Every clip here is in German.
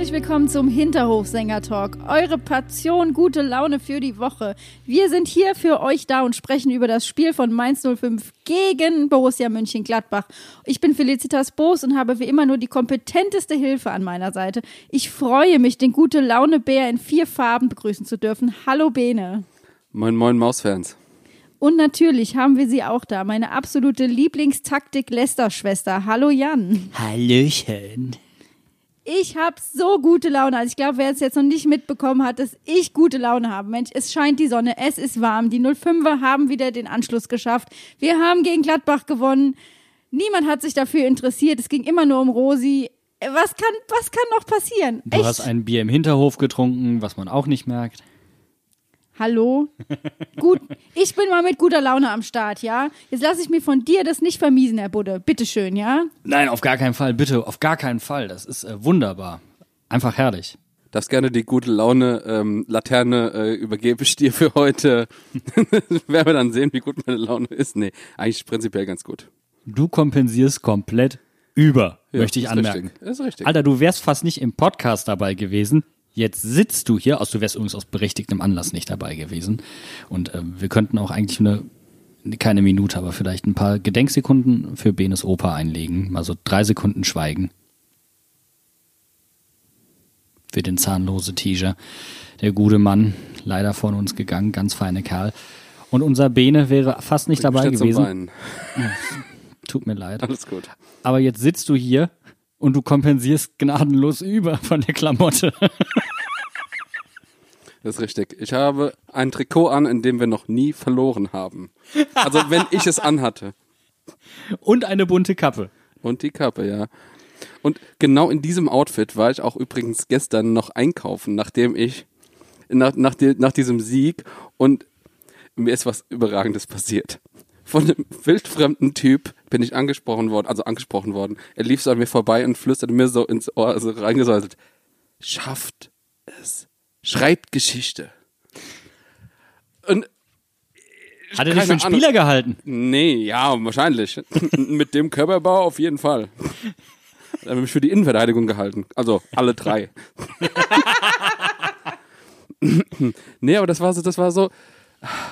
Herzlich willkommen zum Hinterhofsänger-Talk. Eure Passion, gute Laune für die Woche. Wir sind hier für euch da und sprechen über das Spiel von Mainz 05 gegen Borussia Mönchengladbach. Ich bin Felicitas Boos und habe wie immer nur die kompetenteste Hilfe an meiner Seite. Ich freue mich, den gute Laune-Bär in vier Farben begrüßen zu dürfen. Hallo Bene. Moin, moin, Mausfans. Und natürlich haben wir sie auch da, meine absolute Lieblingstaktik-Lester-Schwester. Hallo Jan. Hallöchen. Ich habe so gute Laune. Also ich glaube, wer es jetzt noch nicht mitbekommen hat, dass ich gute Laune habe. Mensch, es scheint die Sonne, es ist warm. Die 05er haben wieder den Anschluss geschafft. Wir haben gegen Gladbach gewonnen. Niemand hat sich dafür interessiert. Es ging immer nur um Rosi. Was kann, was kann noch passieren? Du hast ein Bier im Hinterhof getrunken, was man auch nicht merkt. Hallo? Gut, ich bin mal mit guter Laune am Start, ja? Jetzt lasse ich mir von dir das nicht vermiesen, Herr Budde. Bitteschön, ja? Nein, auf gar keinen Fall, bitte, auf gar keinen Fall. Das ist äh, wunderbar. Einfach herrlich. Darfst gerne die gute Laune ähm, Laterne äh, übergebe ich dir für heute. Werden wir dann sehen, wie gut meine Laune ist. Nee, eigentlich prinzipiell ganz gut. Du kompensierst komplett über, Ja, möchte ich ist anmerken. Richtig. Ist richtig. Alter, du wärst fast nicht im Podcast dabei gewesen. Jetzt sitzt du hier, also du wärst übrigens aus berechtigtem Anlass nicht dabei gewesen. Und ähm, wir könnten auch eigentlich eine, keine Minute, aber vielleicht ein paar Gedenksekunden für Benes Opa einlegen. Mal so drei Sekunden Schweigen. Für den zahnlose Tiger. Der gute Mann, leider von uns gegangen, ganz feine Kerl. Und unser Bene wäre fast nicht dabei Statt zum gewesen. Tut mir leid. Alles gut. Aber jetzt sitzt du hier und du kompensierst gnadenlos über von der Klamotte. Das ist richtig. Ich habe ein Trikot an, in dem wir noch nie verloren haben. Also wenn ich es anhatte. Und eine bunte Kappe. Und die Kappe, ja. Und genau in diesem Outfit war ich auch übrigens gestern noch einkaufen, nachdem ich nach, nach, nach diesem Sieg und mir ist was Überragendes passiert. Von einem wildfremden Typ bin ich angesprochen worden, also angesprochen worden. Er lief so an mir vorbei und flüsterte mir so ins Ohr, also reingesäuselt. Schafft es. Schreibt Geschichte. Und Hat er dich für einen Ahnung. Spieler gehalten? Nee, ja, wahrscheinlich. Mit dem Körperbau auf jeden Fall. Er hat mich für die Innenverteidigung gehalten. Also alle drei. nee, aber das war so, das war so.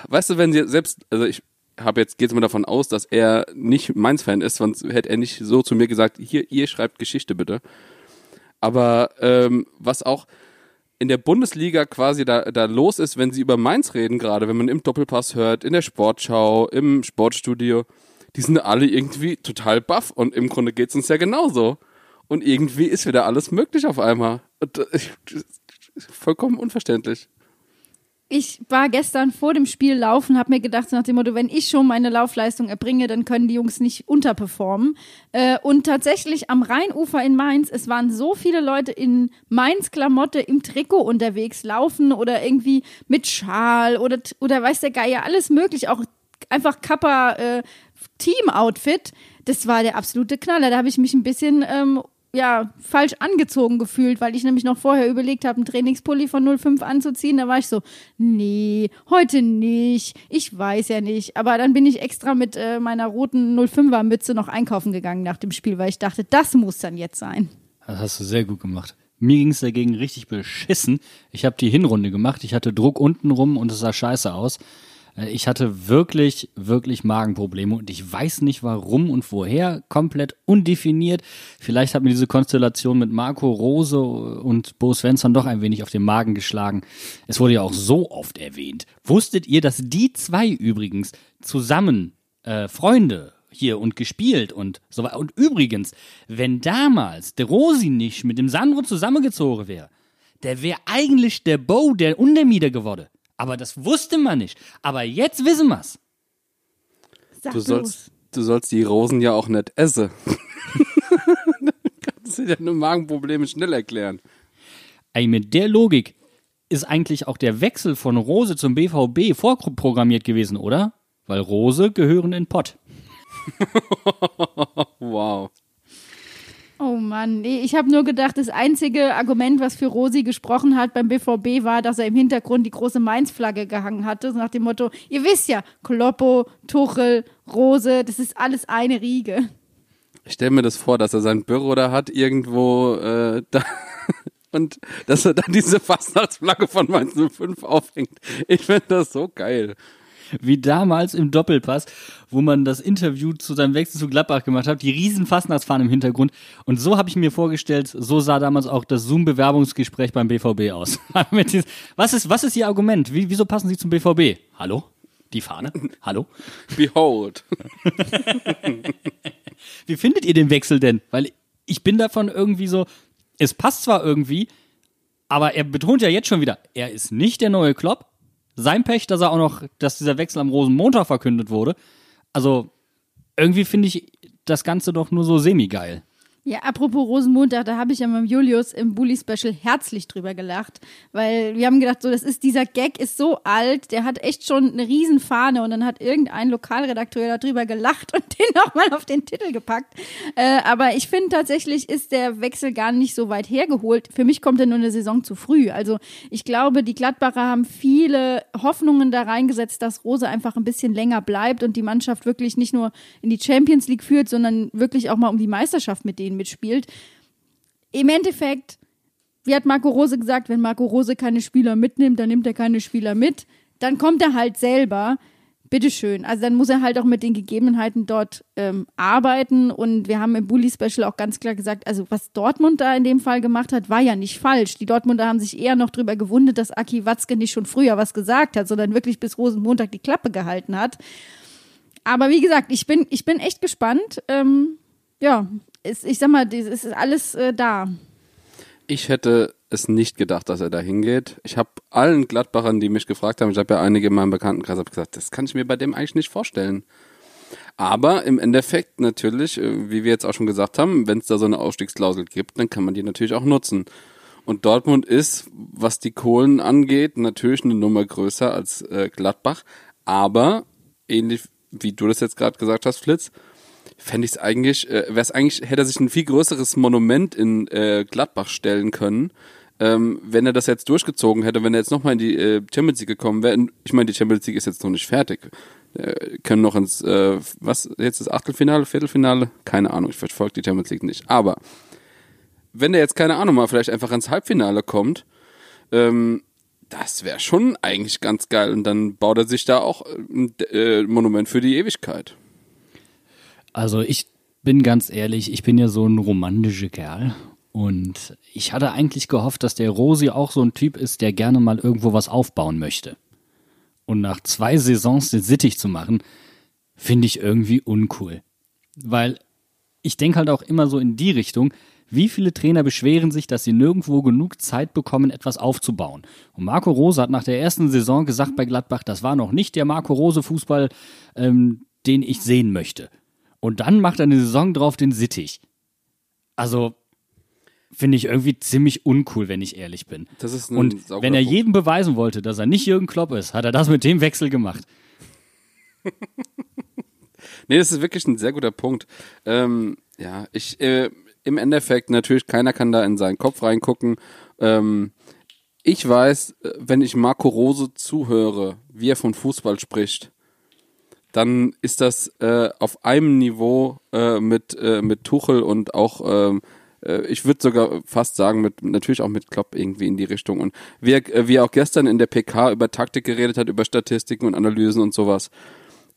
Weißt du, wenn sie selbst, also ich habe jetzt, geht's mal davon aus, dass er nicht Mainz-Fan ist, sonst hätte er nicht so zu mir gesagt, hier, ihr schreibt Geschichte bitte. Aber ähm, was auch in der Bundesliga quasi da, da los ist, wenn sie über Mainz reden, gerade wenn man im Doppelpass hört, in der Sportschau, im Sportstudio, die sind alle irgendwie total baff und im Grunde geht's uns ja genauso. Und irgendwie ist wieder alles möglich auf einmal. Äh, vollkommen unverständlich. Ich war gestern vor dem Spiel laufen, habe mir gedacht, so nach dem Motto, wenn ich schon meine Laufleistung erbringe, dann können die Jungs nicht unterperformen. Äh, und tatsächlich am Rheinufer in Mainz, es waren so viele Leute in Mainz-Klamotte im Trikot unterwegs, laufen oder irgendwie mit Schal oder, oder weiß der Geier, alles möglich, auch einfach Kappa äh. Das war der absolute Knaller. Da habe ich mich ein bisschen ähm, ja, falsch angezogen gefühlt, weil ich nämlich noch vorher überlegt habe, einen Trainingspulli von 05 anzuziehen. Da war ich so, nee, heute nicht. Ich weiß ja nicht. Aber dann bin ich extra mit äh, meiner roten 05er Mütze noch einkaufen gegangen nach dem Spiel, weil ich dachte, das muss dann jetzt sein. Das hast du sehr gut gemacht. Mir ging es dagegen richtig beschissen. Ich habe die Hinrunde gemacht. Ich hatte Druck unten rum und es sah scheiße aus. Ich hatte wirklich, wirklich Magenprobleme und ich weiß nicht warum und woher, komplett undefiniert. Vielleicht hat mir diese Konstellation mit Marco Rose und Bo Svensson doch ein wenig auf den Magen geschlagen. Es wurde ja auch so oft erwähnt. Wusstet ihr, dass die zwei übrigens zusammen äh, Freunde hier und gespielt und so weiter. Und übrigens, wenn damals der Rosi nicht mit dem Sandro zusammengezogen wäre, der wäre eigentlich der Bo der Untermieter geworden. Aber das wusste man nicht. Aber jetzt wissen wir's. Sag Du sollst, du sollst die Rosen ja auch nicht essen. Dann kannst du dir deine Magenprobleme schnell erklären. Ey, mit der Logik ist eigentlich auch der Wechsel von Rose zum BVB vorprogrammiert gewesen, oder? Weil Rose gehören in Pott. Wow. Oh Mann, nee, ich habe nur gedacht, das einzige Argument, was für Rosi gesprochen hat beim BVB, war, dass er im Hintergrund die große Mainz-Flagge gehangen hatte, nach dem Motto, ihr wisst ja, Kloppo, Tuchel, Rose, das ist alles eine Riege. Ich stelle mir das vor, dass er sein Büro da hat, irgendwo äh, da, und dass er dann diese Fastnachtsflagge von Mainz 05 aufhängt. Ich finde das so geil. Wie damals im Doppelpass, wo man das Interview zu seinem Wechsel zu Gladbach gemacht hat, die riesen Fastnachtsfahnen im Hintergrund. Und so habe ich mir vorgestellt, so sah damals auch das Zoom-Bewerbungsgespräch beim BVB aus. Was, ist, was ist Ihr Argument? Wie, wieso passen Sie zum BVB? Hallo? Die Fahne? Hallo? Behold. Wie findet ihr den Wechsel denn? Weil ich bin davon irgendwie so, es passt zwar irgendwie, aber er betont ja jetzt schon wieder, er ist nicht der neue Klopp. Sein Pech, dass er auch noch, dass dieser Wechsel am Rosenmontag verkündet wurde. Also irgendwie finde ich das Ganze doch nur so semi-geil. Ja, apropos Rosenmontag, da habe ich ja mit Julius im Bully-Special herzlich drüber gelacht, weil wir haben gedacht, so, das ist, dieser Gag ist so alt, der hat echt schon eine Riesenfahne und dann hat irgendein Lokalredakteur darüber gelacht und den nochmal auf den Titel gepackt. Äh, aber ich finde tatsächlich ist der Wechsel gar nicht so weit hergeholt. Für mich kommt er nur eine Saison zu früh. Also ich glaube, die Gladbacher haben viele Hoffnungen da reingesetzt, dass Rose einfach ein bisschen länger bleibt und die Mannschaft wirklich nicht nur in die Champions League führt, sondern wirklich auch mal um die Meisterschaft mit denen mitspielt. Im Endeffekt, wie hat Marco Rose gesagt, wenn Marco Rose keine Spieler mitnimmt, dann nimmt er keine Spieler mit. Dann kommt er halt selber. Bitteschön. Also dann muss er halt auch mit den Gegebenheiten dort ähm, arbeiten. Und wir haben im Bully-Special auch ganz klar gesagt, also was Dortmund da in dem Fall gemacht hat, war ja nicht falsch. Die Dortmunder haben sich eher noch drüber gewundert, dass Aki Watzke nicht schon früher was gesagt hat, sondern wirklich bis Rosenmontag die Klappe gehalten hat. Aber wie gesagt, ich bin, ich bin echt gespannt. Ähm, ja, es, ich sag mal, es ist alles äh, da. Ich hätte es nicht gedacht, dass er da hingeht. Ich habe allen Gladbachern, die mich gefragt haben, ich habe ja einige in meinem Bekanntenkreis, gesagt, das kann ich mir bei dem eigentlich nicht vorstellen. Aber im Endeffekt natürlich, äh, wie wir jetzt auch schon gesagt haben, wenn es da so eine Ausstiegsklausel gibt, dann kann man die natürlich auch nutzen. Und Dortmund ist, was die Kohlen angeht, natürlich eine Nummer größer als äh, Gladbach. Aber ähnlich wie du das jetzt gerade gesagt hast, Flitz, fände ich es eigentlich, äh, wäre es eigentlich, hätte er sich ein viel größeres Monument in äh, Gladbach stellen können, ähm, wenn er das jetzt durchgezogen hätte, wenn er jetzt nochmal in die äh, Champions League gekommen wäre. Ich meine, die Champions League ist jetzt noch nicht fertig. Äh, können noch ins, äh, was, jetzt das Achtelfinale, Viertelfinale? Keine Ahnung, ich verfolge die Champions League nicht. Aber wenn der jetzt, keine Ahnung, mal vielleicht einfach ins Halbfinale kommt, ähm, das wäre schon eigentlich ganz geil. Und dann baut er sich da auch ein äh, Monument für die Ewigkeit. Also ich bin ganz ehrlich, ich bin ja so ein romantischer Kerl. Und ich hatte eigentlich gehofft, dass der Rosi auch so ein Typ ist, der gerne mal irgendwo was aufbauen möchte. Und nach zwei Saisons den Sittich zu machen, finde ich irgendwie uncool. Weil ich denke halt auch immer so in die Richtung, wie viele Trainer beschweren sich, dass sie nirgendwo genug Zeit bekommen, etwas aufzubauen? Und Marco Rose hat nach der ersten Saison gesagt bei Gladbach, das war noch nicht der Marco Rose Fußball, ähm, den ich sehen möchte. Und dann macht er eine Saison drauf den Sittich. Also finde ich irgendwie ziemlich uncool, wenn ich ehrlich bin. Das ist ein Und wenn er jedem beweisen wollte, dass er nicht Jürgen Klopp ist, hat er das mit dem Wechsel gemacht. Nee, das ist wirklich ein sehr guter Punkt. Ähm, ja, ich, äh, im Endeffekt, natürlich, keiner kann da in seinen Kopf reingucken. Ähm, ich weiß, äh, wenn ich Marco Rose zuhöre, wie er von Fußball spricht, dann ist das äh, auf einem Niveau äh, mit, äh, mit Tuchel und auch, ähm, äh, ich würde sogar fast sagen, mit natürlich auch mit Klopp irgendwie in die Richtung. Und wie er, äh, wie er auch gestern in der PK über Taktik geredet hat, über Statistiken und Analysen und sowas.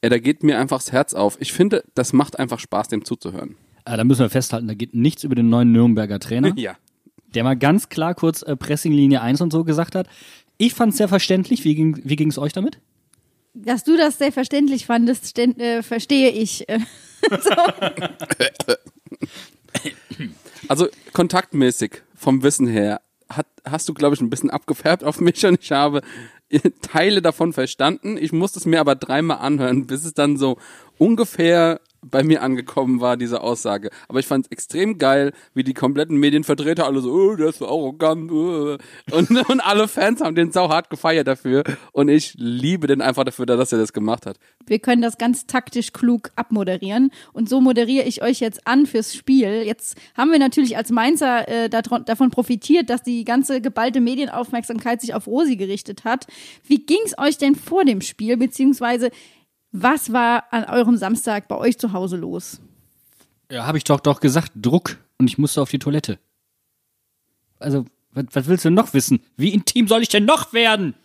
Ja, da geht mir einfach das Herz auf. Ich finde, das macht einfach Spaß, dem zuzuhören. Äh, da müssen wir festhalten, da geht nichts über den neuen Nürnberger Trainer, Ja. der mal ganz klar kurz äh, Pressinglinie 1 und so gesagt hat. Ich fand es sehr verständlich. Wie ging wie ging's euch damit? Dass du das selbstverständlich fandest, ständ, äh, verstehe ich. Also kontaktmäßig vom Wissen her hat, hast du, glaube ich, ein bisschen abgefärbt auf mich und ich habe Teile davon verstanden. Ich musste es mir aber dreimal anhören, bis es dann so ungefähr bei mir angekommen war, diese Aussage. Aber ich fand es extrem geil, wie die kompletten Medienvertreter alle so, oh, der ist so arrogant. Oh. Und, und alle Fans haben den sau hart gefeiert dafür. Und ich liebe den einfach dafür, dass er das gemacht hat. Wir können das ganz taktisch klug abmoderieren. Und so moderiere ich euch jetzt an fürs Spiel. Jetzt haben wir natürlich als Mainzer äh, davon profitiert, dass die ganze geballte Medienaufmerksamkeit sich auf Rosi gerichtet hat. Wie ging's euch denn vor dem Spiel? Beziehungsweise was war an eurem Samstag bei euch zu Hause los? Ja, habe ich doch doch gesagt, Druck und ich musste auf die Toilette. Also, was, was willst du noch wissen? Wie intim soll ich denn noch werden?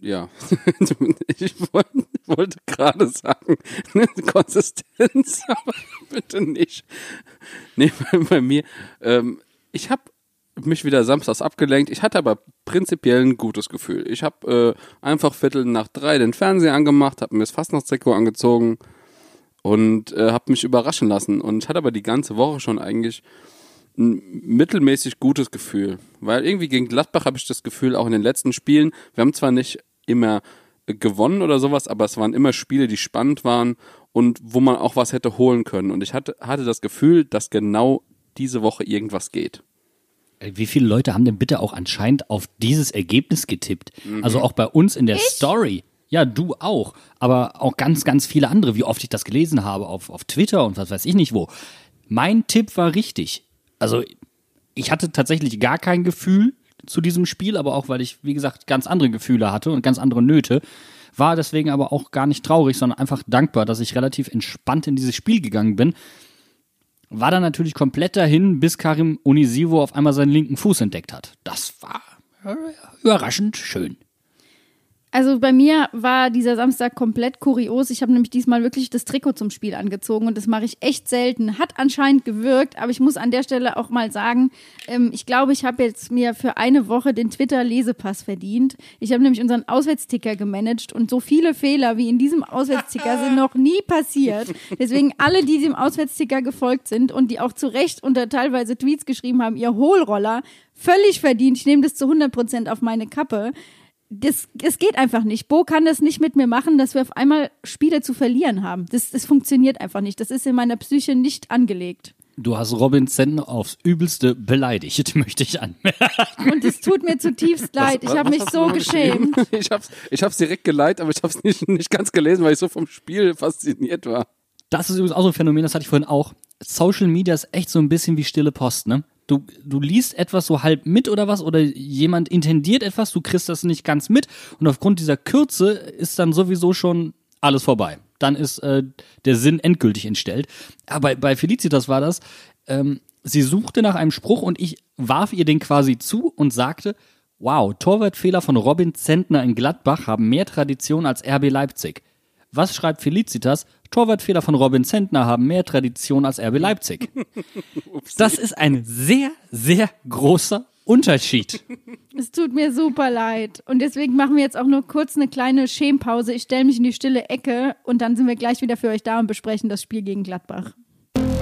Ja, ich wollte, wollte gerade sagen, Konsistenz, aber bitte nicht. Nee, bei, bei mir, ähm, ich habe mich wieder samstags abgelenkt. Ich hatte aber prinzipiell ein gutes Gefühl. Ich habe äh, einfach Viertel nach drei den Fernseher angemacht, habe mir das Fastnachtstrikot angezogen und äh, habe mich überraschen lassen. Und ich hatte aber die ganze Woche schon eigentlich ein mittelmäßig gutes Gefühl. Weil irgendwie gegen Gladbach habe ich das Gefühl, auch in den letzten Spielen, wir haben zwar nicht immer gewonnen oder sowas, aber es waren immer Spiele, die spannend waren und wo man auch was hätte holen können. Und ich hatte, hatte das Gefühl, dass genau diese Woche irgendwas geht. Äh, wie viele Leute haben denn bitte auch anscheinend auf dieses Ergebnis getippt? Mhm. Also auch bei uns in der ich? Story. Ja, du auch. Aber auch ganz, ganz viele andere, wie oft ich das gelesen habe auf, auf Twitter und was weiß ich nicht wo. Mein Tipp war richtig. Also ich hatte tatsächlich gar kein Gefühl zu diesem Spiel, aber auch weil ich, wie gesagt, ganz andere Gefühle hatte und ganz andere Nöte. War deswegen aber auch gar nicht traurig, sondern einfach dankbar, dass ich relativ entspannt in dieses Spiel gegangen bin war dann natürlich komplett dahin, bis Karim Unisivo auf einmal seinen linken Fuß entdeckt hat. Das war äh, überraschend schön. Also bei mir war dieser Samstag komplett kurios. Ich habe nämlich diesmal wirklich das Trikot zum Spiel angezogen und das mache ich echt selten. Hat anscheinend gewirkt, aber ich muss an der Stelle auch mal sagen, ähm, ich glaube, ich habe jetzt mir für eine Woche den Twitter-Lesepass verdient. Ich habe nämlich unseren Auswärtsticker gemanagt und so viele Fehler wie in diesem Auswärtsticker sind noch nie passiert. Deswegen alle, die dem Auswärtsticker gefolgt sind und die auch zu Recht unter teilweise Tweets geschrieben haben, ihr Hohlroller, völlig verdient. Ich nehme das zu 100 Prozent auf meine Kappe das, das geht einfach nicht. Bo kann das nicht mit mir machen, dass wir auf einmal Spiele zu verlieren haben. Das, das funktioniert einfach nicht. Das ist in meiner Psyche nicht angelegt. Du hast Robin Zentner aufs Übelste beleidigt, möchte ich anmerken. Und es tut mir zutiefst leid. Ich habe mich so geschämt. Ich habe es ich hab's direkt geleitet, aber ich habe es nicht, nicht ganz gelesen, weil ich so vom Spiel fasziniert war. Das ist übrigens auch so ein Phänomen, das hatte ich vorhin auch. Social Media ist echt so ein bisschen wie stille Post, ne? Du, du liest etwas so halb mit oder was oder jemand intendiert etwas, du kriegst das nicht ganz mit und aufgrund dieser Kürze ist dann sowieso schon alles vorbei. Dann ist äh, der Sinn endgültig entstellt. Aber bei, bei Felicitas war das, ähm, sie suchte nach einem Spruch und ich warf ihr den quasi zu und sagte, wow, Torwartfehler von Robin Zentner in Gladbach haben mehr Tradition als RB Leipzig. Was schreibt Felicitas? Torwartfehler von Robin Zentner haben mehr Tradition als RB Leipzig. das ist ein sehr, sehr großer Unterschied. Es tut mir super leid. Und deswegen machen wir jetzt auch nur kurz eine kleine Schämpause. Ich stelle mich in die stille Ecke und dann sind wir gleich wieder für euch da und besprechen das Spiel gegen Gladbach.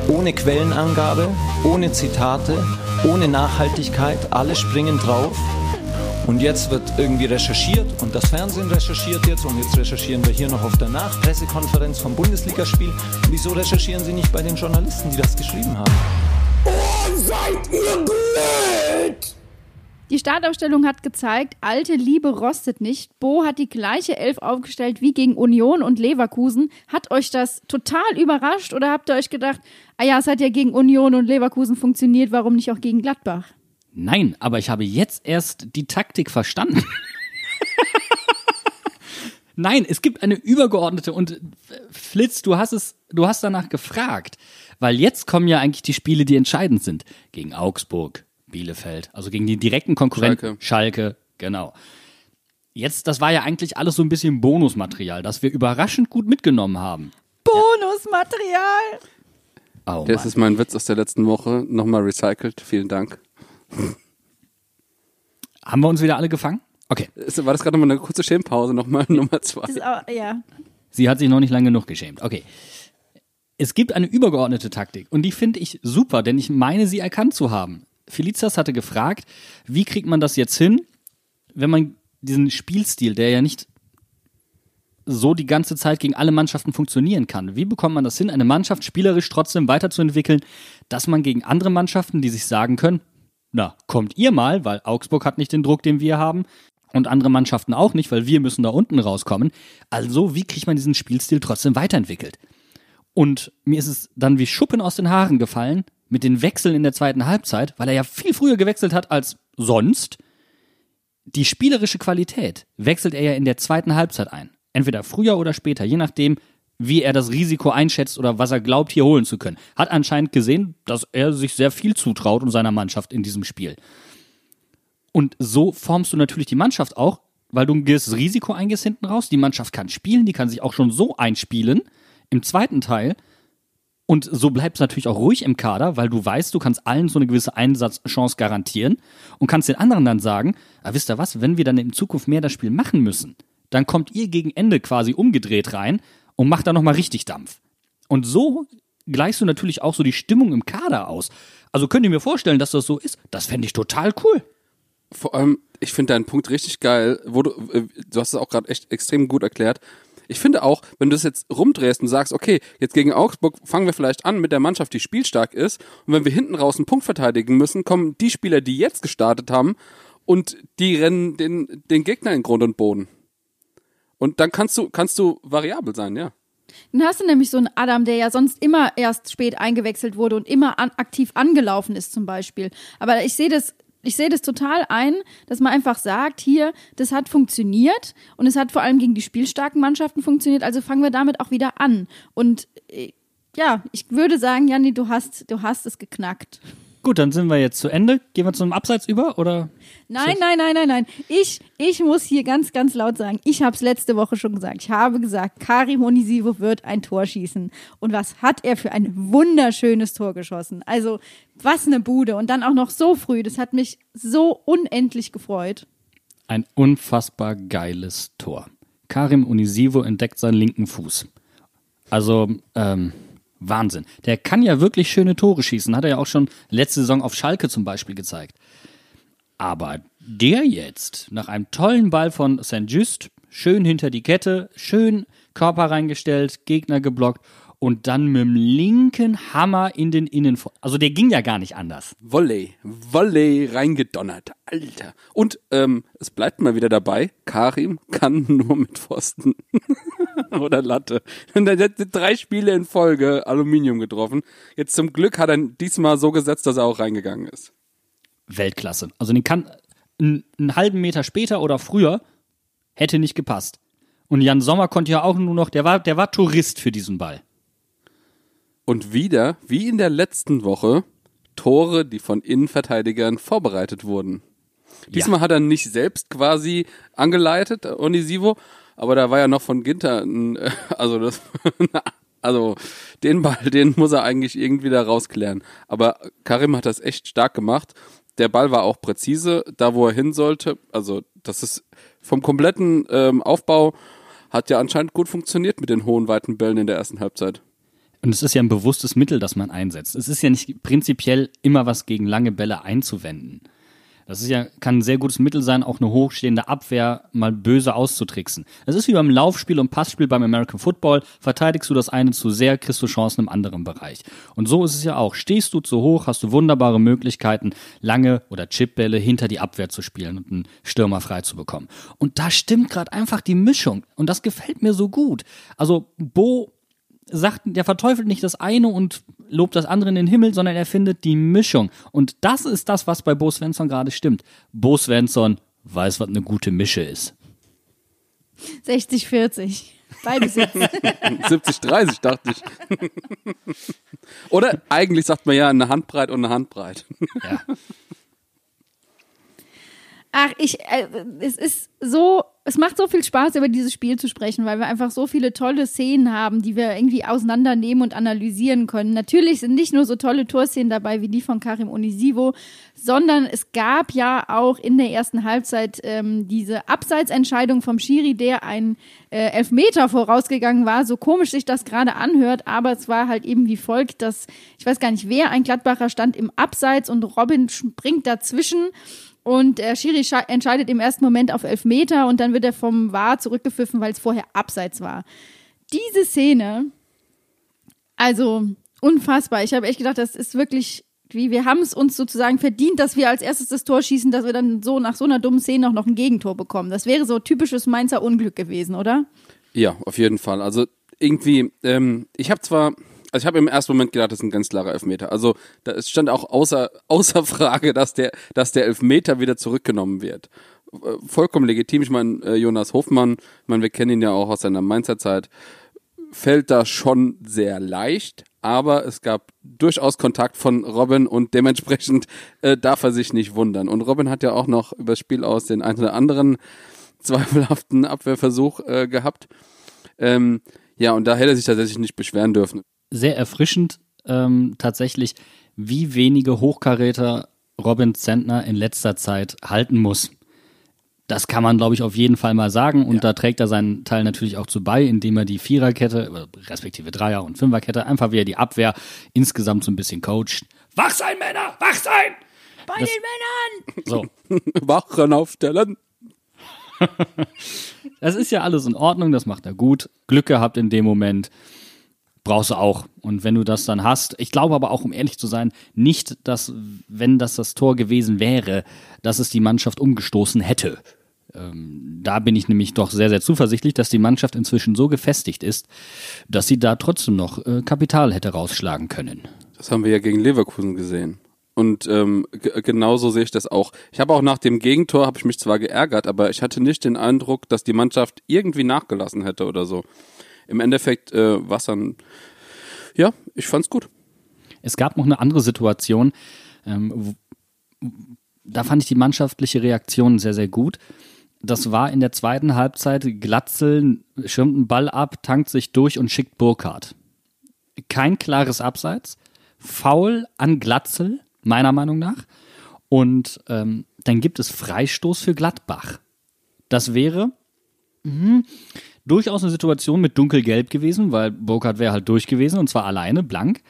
Ohne Quellenangabe, ohne Zitate, ohne Nachhaltigkeit, alle springen drauf. Und jetzt wird irgendwie recherchiert und das Fernsehen recherchiert jetzt und jetzt recherchieren wir hier noch auf der Nachpressekonferenz vom Bundesligaspiel. Und wieso recherchieren Sie nicht bei den Journalisten, die das geschrieben haben? Oh, seid ihr blöd! Die Startaufstellung hat gezeigt, alte Liebe rostet nicht. Bo hat die gleiche Elf aufgestellt wie gegen Union und Leverkusen. Hat euch das total überrascht oder habt ihr euch gedacht, ah ja, es hat ja gegen Union und Leverkusen funktioniert, warum nicht auch gegen Gladbach? Nein, aber ich habe jetzt erst die Taktik verstanden. Nein, es gibt eine übergeordnete und äh, Flitz, du hast es, du hast danach gefragt, weil jetzt kommen ja eigentlich die Spiele, die entscheidend sind. Gegen Augsburg, Bielefeld, also gegen die direkten Konkurrenten. Schalke. Schalke, genau. Jetzt, das war ja eigentlich alles so ein bisschen Bonusmaterial, das wir überraschend gut mitgenommen haben. Bonusmaterial! Oh, das Mann. ist mein Witz aus der letzten Woche. Nochmal recycelt. Vielen Dank. Haben wir uns wieder alle gefangen? Okay. War das gerade nochmal eine kurze Schämpause, nochmal Nummer zwei? Auch, ja. Sie hat sich noch nicht lange genug geschämt. Okay. Es gibt eine übergeordnete Taktik und die finde ich super, denn ich meine, sie erkannt zu haben. Felicitas hatte gefragt, wie kriegt man das jetzt hin, wenn man diesen Spielstil, der ja nicht so die ganze Zeit gegen alle Mannschaften funktionieren kann. Wie bekommt man das hin, eine Mannschaft spielerisch trotzdem weiterzuentwickeln, dass man gegen andere Mannschaften, die sich sagen können, na, kommt ihr mal, weil Augsburg hat nicht den Druck, den wir haben, und andere Mannschaften auch nicht, weil wir müssen da unten rauskommen. Also, wie kriegt man diesen Spielstil trotzdem weiterentwickelt? Und mir ist es dann wie Schuppen aus den Haaren gefallen mit den Wechseln in der zweiten Halbzeit, weil er ja viel früher gewechselt hat als sonst. Die spielerische Qualität wechselt er ja in der zweiten Halbzeit ein. Entweder früher oder später, je nachdem, wie er das Risiko einschätzt oder was er glaubt, hier holen zu können. Hat anscheinend gesehen, dass er sich sehr viel zutraut und seiner Mannschaft in diesem Spiel. Und so formst du natürlich die Mannschaft auch, weil du ein gewisses Risiko eingehst hinten raus. Die Mannschaft kann spielen, die kann sich auch schon so einspielen im zweiten Teil. Und so bleibst du natürlich auch ruhig im Kader, weil du weißt, du kannst allen so eine gewisse Einsatzchance garantieren und kannst den anderen dann sagen, ah, wisst ihr was, wenn wir dann in Zukunft mehr das Spiel machen müssen, dann kommt ihr gegen Ende quasi umgedreht rein und macht da nochmal richtig Dampf. Und so gleichst du natürlich auch so die Stimmung im Kader aus. Also könnt ihr mir vorstellen, dass das so ist? Das fände ich total cool. Vor allem, ich finde deinen Punkt richtig geil, wo du, äh, du hast es auch gerade echt extrem gut erklärt. Ich finde auch, wenn du das jetzt rumdrehst und sagst, okay, jetzt gegen Augsburg fangen wir vielleicht an mit der Mannschaft, die spielstark ist, und wenn wir hinten raus einen Punkt verteidigen müssen, kommen die Spieler, die jetzt gestartet haben, und die rennen den, den Gegner in Grund und Boden. Und dann kannst du, kannst du variabel sein, ja. Dann hast du nämlich so einen Adam, der ja sonst immer erst spät eingewechselt wurde und immer an, aktiv angelaufen ist zum Beispiel. Aber ich sehe das, ich sehe das total ein, dass man einfach sagt, hier, das hat funktioniert und es hat vor allem gegen die spielstarken Mannschaften funktioniert, also fangen wir damit auch wieder an. Und äh, ja, ich würde sagen, Janni, du hast, du hast es geknackt. Gut, dann sind wir jetzt zu Ende. Gehen wir zum Abseits über oder? Nein, nein, nein, nein, nein. Ich, ich muss hier ganz, ganz laut sagen, ich habe es letzte Woche schon gesagt. Ich habe gesagt, Karim Onisivo wird ein Tor schießen. Und was hat er für ein wunderschönes Tor geschossen. Also, was eine Bude. Und dann auch noch so früh. Das hat mich so unendlich gefreut. Ein unfassbar geiles Tor. Karim Unisivo entdeckt seinen linken Fuß. Also, ähm, Wahnsinn. Der kann ja wirklich schöne Tore schießen. Hat er ja auch schon letzte Saison auf Schalke zum Beispiel gezeigt. Aber der jetzt, nach einem tollen Ball von St. Just, schön hinter die Kette, schön Körper reingestellt, Gegner geblockt und dann mit dem linken Hammer in den Innen. Also der ging ja gar nicht anders. Volley, Volley reingedonnert, Alter. Und ähm, es bleibt mal wieder dabei, Karim kann nur mit Pfosten oder Latte. Und er hat drei Spiele in Folge Aluminium getroffen. Jetzt zum Glück hat er diesmal so gesetzt, dass er auch reingegangen ist. Weltklasse. Also den kann einen, einen halben Meter später oder früher hätte nicht gepasst. Und Jan Sommer konnte ja auch nur noch, der war, der war Tourist für diesen Ball. Und wieder, wie in der letzten Woche, Tore, die von Innenverteidigern vorbereitet wurden. Diesmal hat er nicht selbst quasi angeleitet, Onisivo, aber da war ja noch von Ginter, ein, also das, also den Ball, den muss er eigentlich irgendwie da rausklären. Aber Karim hat das echt stark gemacht. Der Ball war auch präzise, da wo er hin sollte. Also das ist vom kompletten ähm, Aufbau hat ja anscheinend gut funktioniert mit den hohen weiten Bällen in der ersten Halbzeit. Und es ist ja ein bewusstes Mittel, das man einsetzt. Es ist ja nicht prinzipiell immer was gegen lange Bälle einzuwenden. Das ist ja, kann ein sehr gutes Mittel sein, auch eine hochstehende Abwehr mal böse auszutricksen. Es ist wie beim Laufspiel und Passspiel beim American Football. Verteidigst du das eine zu sehr, kriegst du Chancen im anderen Bereich. Und so ist es ja auch. Stehst du zu hoch, hast du wunderbare Möglichkeiten, lange oder Chipbälle hinter die Abwehr zu spielen und einen Stürmer frei zu bekommen. Und da stimmt gerade einfach die Mischung. Und das gefällt mir so gut. Also Bo sagt, der verteufelt nicht das eine und lobt das andere in den Himmel, sondern er findet die Mischung. Und das ist das, was bei Bo Svensson gerade stimmt. Bo Svensson weiß, was eine gute Mische ist. 60, 40. Beides jetzt. 70, 30 dachte ich. Oder eigentlich sagt man ja eine Handbreit und eine Handbreit. Ja. Ach, ich, äh, es ist so, es macht so viel Spaß, über dieses Spiel zu sprechen, weil wir einfach so viele tolle Szenen haben, die wir irgendwie auseinandernehmen und analysieren können. Natürlich sind nicht nur so tolle Torszenen dabei wie die von Karim Onisivo, sondern es gab ja auch in der ersten Halbzeit ähm, diese Abseitsentscheidung vom Schiri, der ein äh, Elfmeter vorausgegangen war, so komisch sich das gerade anhört, aber es war halt eben wie folgt, dass, ich weiß gar nicht wer, ein Gladbacher stand im Abseits und Robin springt dazwischen Und der Schiri sche- entscheidet im ersten Moment auf Elfmeter und dann wird er vom VAR zurückgepfiffen, weil es vorher abseits war. Diese Szene, also unfassbar. Ich habe echt gedacht, das ist wirklich, wie wir haben es uns sozusagen verdient, dass wir als erstes das Tor schießen, dass wir dann so nach so einer dummen Szene auch noch ein Gegentor bekommen. Das wäre so typisches Mainzer Unglück gewesen, oder? Ja, auf jeden Fall. Also irgendwie, ähm, ich habe zwar, also ich habe im ersten Moment gedacht, das ist ein ganz klarer Elfmeter. Also da stand auch außer, außer Frage, dass der, dass der Elfmeter wieder zurückgenommen wird. Äh, Vollkommen legitim. Ich meine, äh, Jonas Hofmann, ich meine, wir kennen ihn ja auch aus seiner Mainzer Zeit, fällt da schon sehr leicht, aber es gab durchaus Kontakt von Robin und dementsprechend äh, darf er sich nicht wundern. Und Robin hat ja auch noch über das Spiel aus den einen oder anderen zweifelhaften Abwehrversuch äh, gehabt. Ähm, ja, und da hätte er sich tatsächlich nicht beschweren dürfen. Sehr erfrischend ähm, tatsächlich, wie wenige Hochkaräter Robin Zentner in letzter Zeit halten muss. Das kann man, glaube ich, auf jeden Fall mal sagen. Und da trägt er seinen Teil natürlich auch zu bei, indem er die Viererkette, äh, respektive Dreier- und Fünferkette, einfach wieder die Abwehr insgesamt so ein bisschen coacht. Wach sein, Männer! Wach sein! Bei den Männern! So, Wachen aufstellen. Das ist ja alles in Ordnung, das macht er gut. Glück gehabt in dem Moment. Brauchst du auch. Und wenn du das dann hast, ich glaube aber auch, um ehrlich zu sein, nicht, dass, wenn das das Tor gewesen wäre, dass es die Mannschaft umgestoßen hätte. Ähm, da bin ich nämlich doch sehr, sehr zuversichtlich, dass die Mannschaft inzwischen so gefestigt ist, dass sie da trotzdem noch äh, Kapital hätte rausschlagen können. Das haben wir ja gegen Leverkusen gesehen. Und ähm, genauso sehe ich das auch. Ich habe auch nach dem Gegentor, habe ich mich zwar geärgert, aber ich hatte nicht den Eindruck, dass die Mannschaft irgendwie nachgelassen hätte oder so. Im Endeffekt äh, war es dann, ja, ich fand's gut. Es gab noch eine andere Situation. Ähm, da fand ich die mannschaftliche Reaktion sehr, sehr gut. Das war in der zweiten Halbzeit. Glatzel schirmt einen Ball ab, tankt sich durch und schickt Burkhardt. Kein klares Abseits. Foul an Glatzel, meiner Meinung nach. Und ähm, dann gibt es Freistoß für Gladbach. Das wäre mhm, durchaus eine Situation mit dunkelgelb gewesen, weil Burkhardt wäre halt durch gewesen und zwar alleine, blank.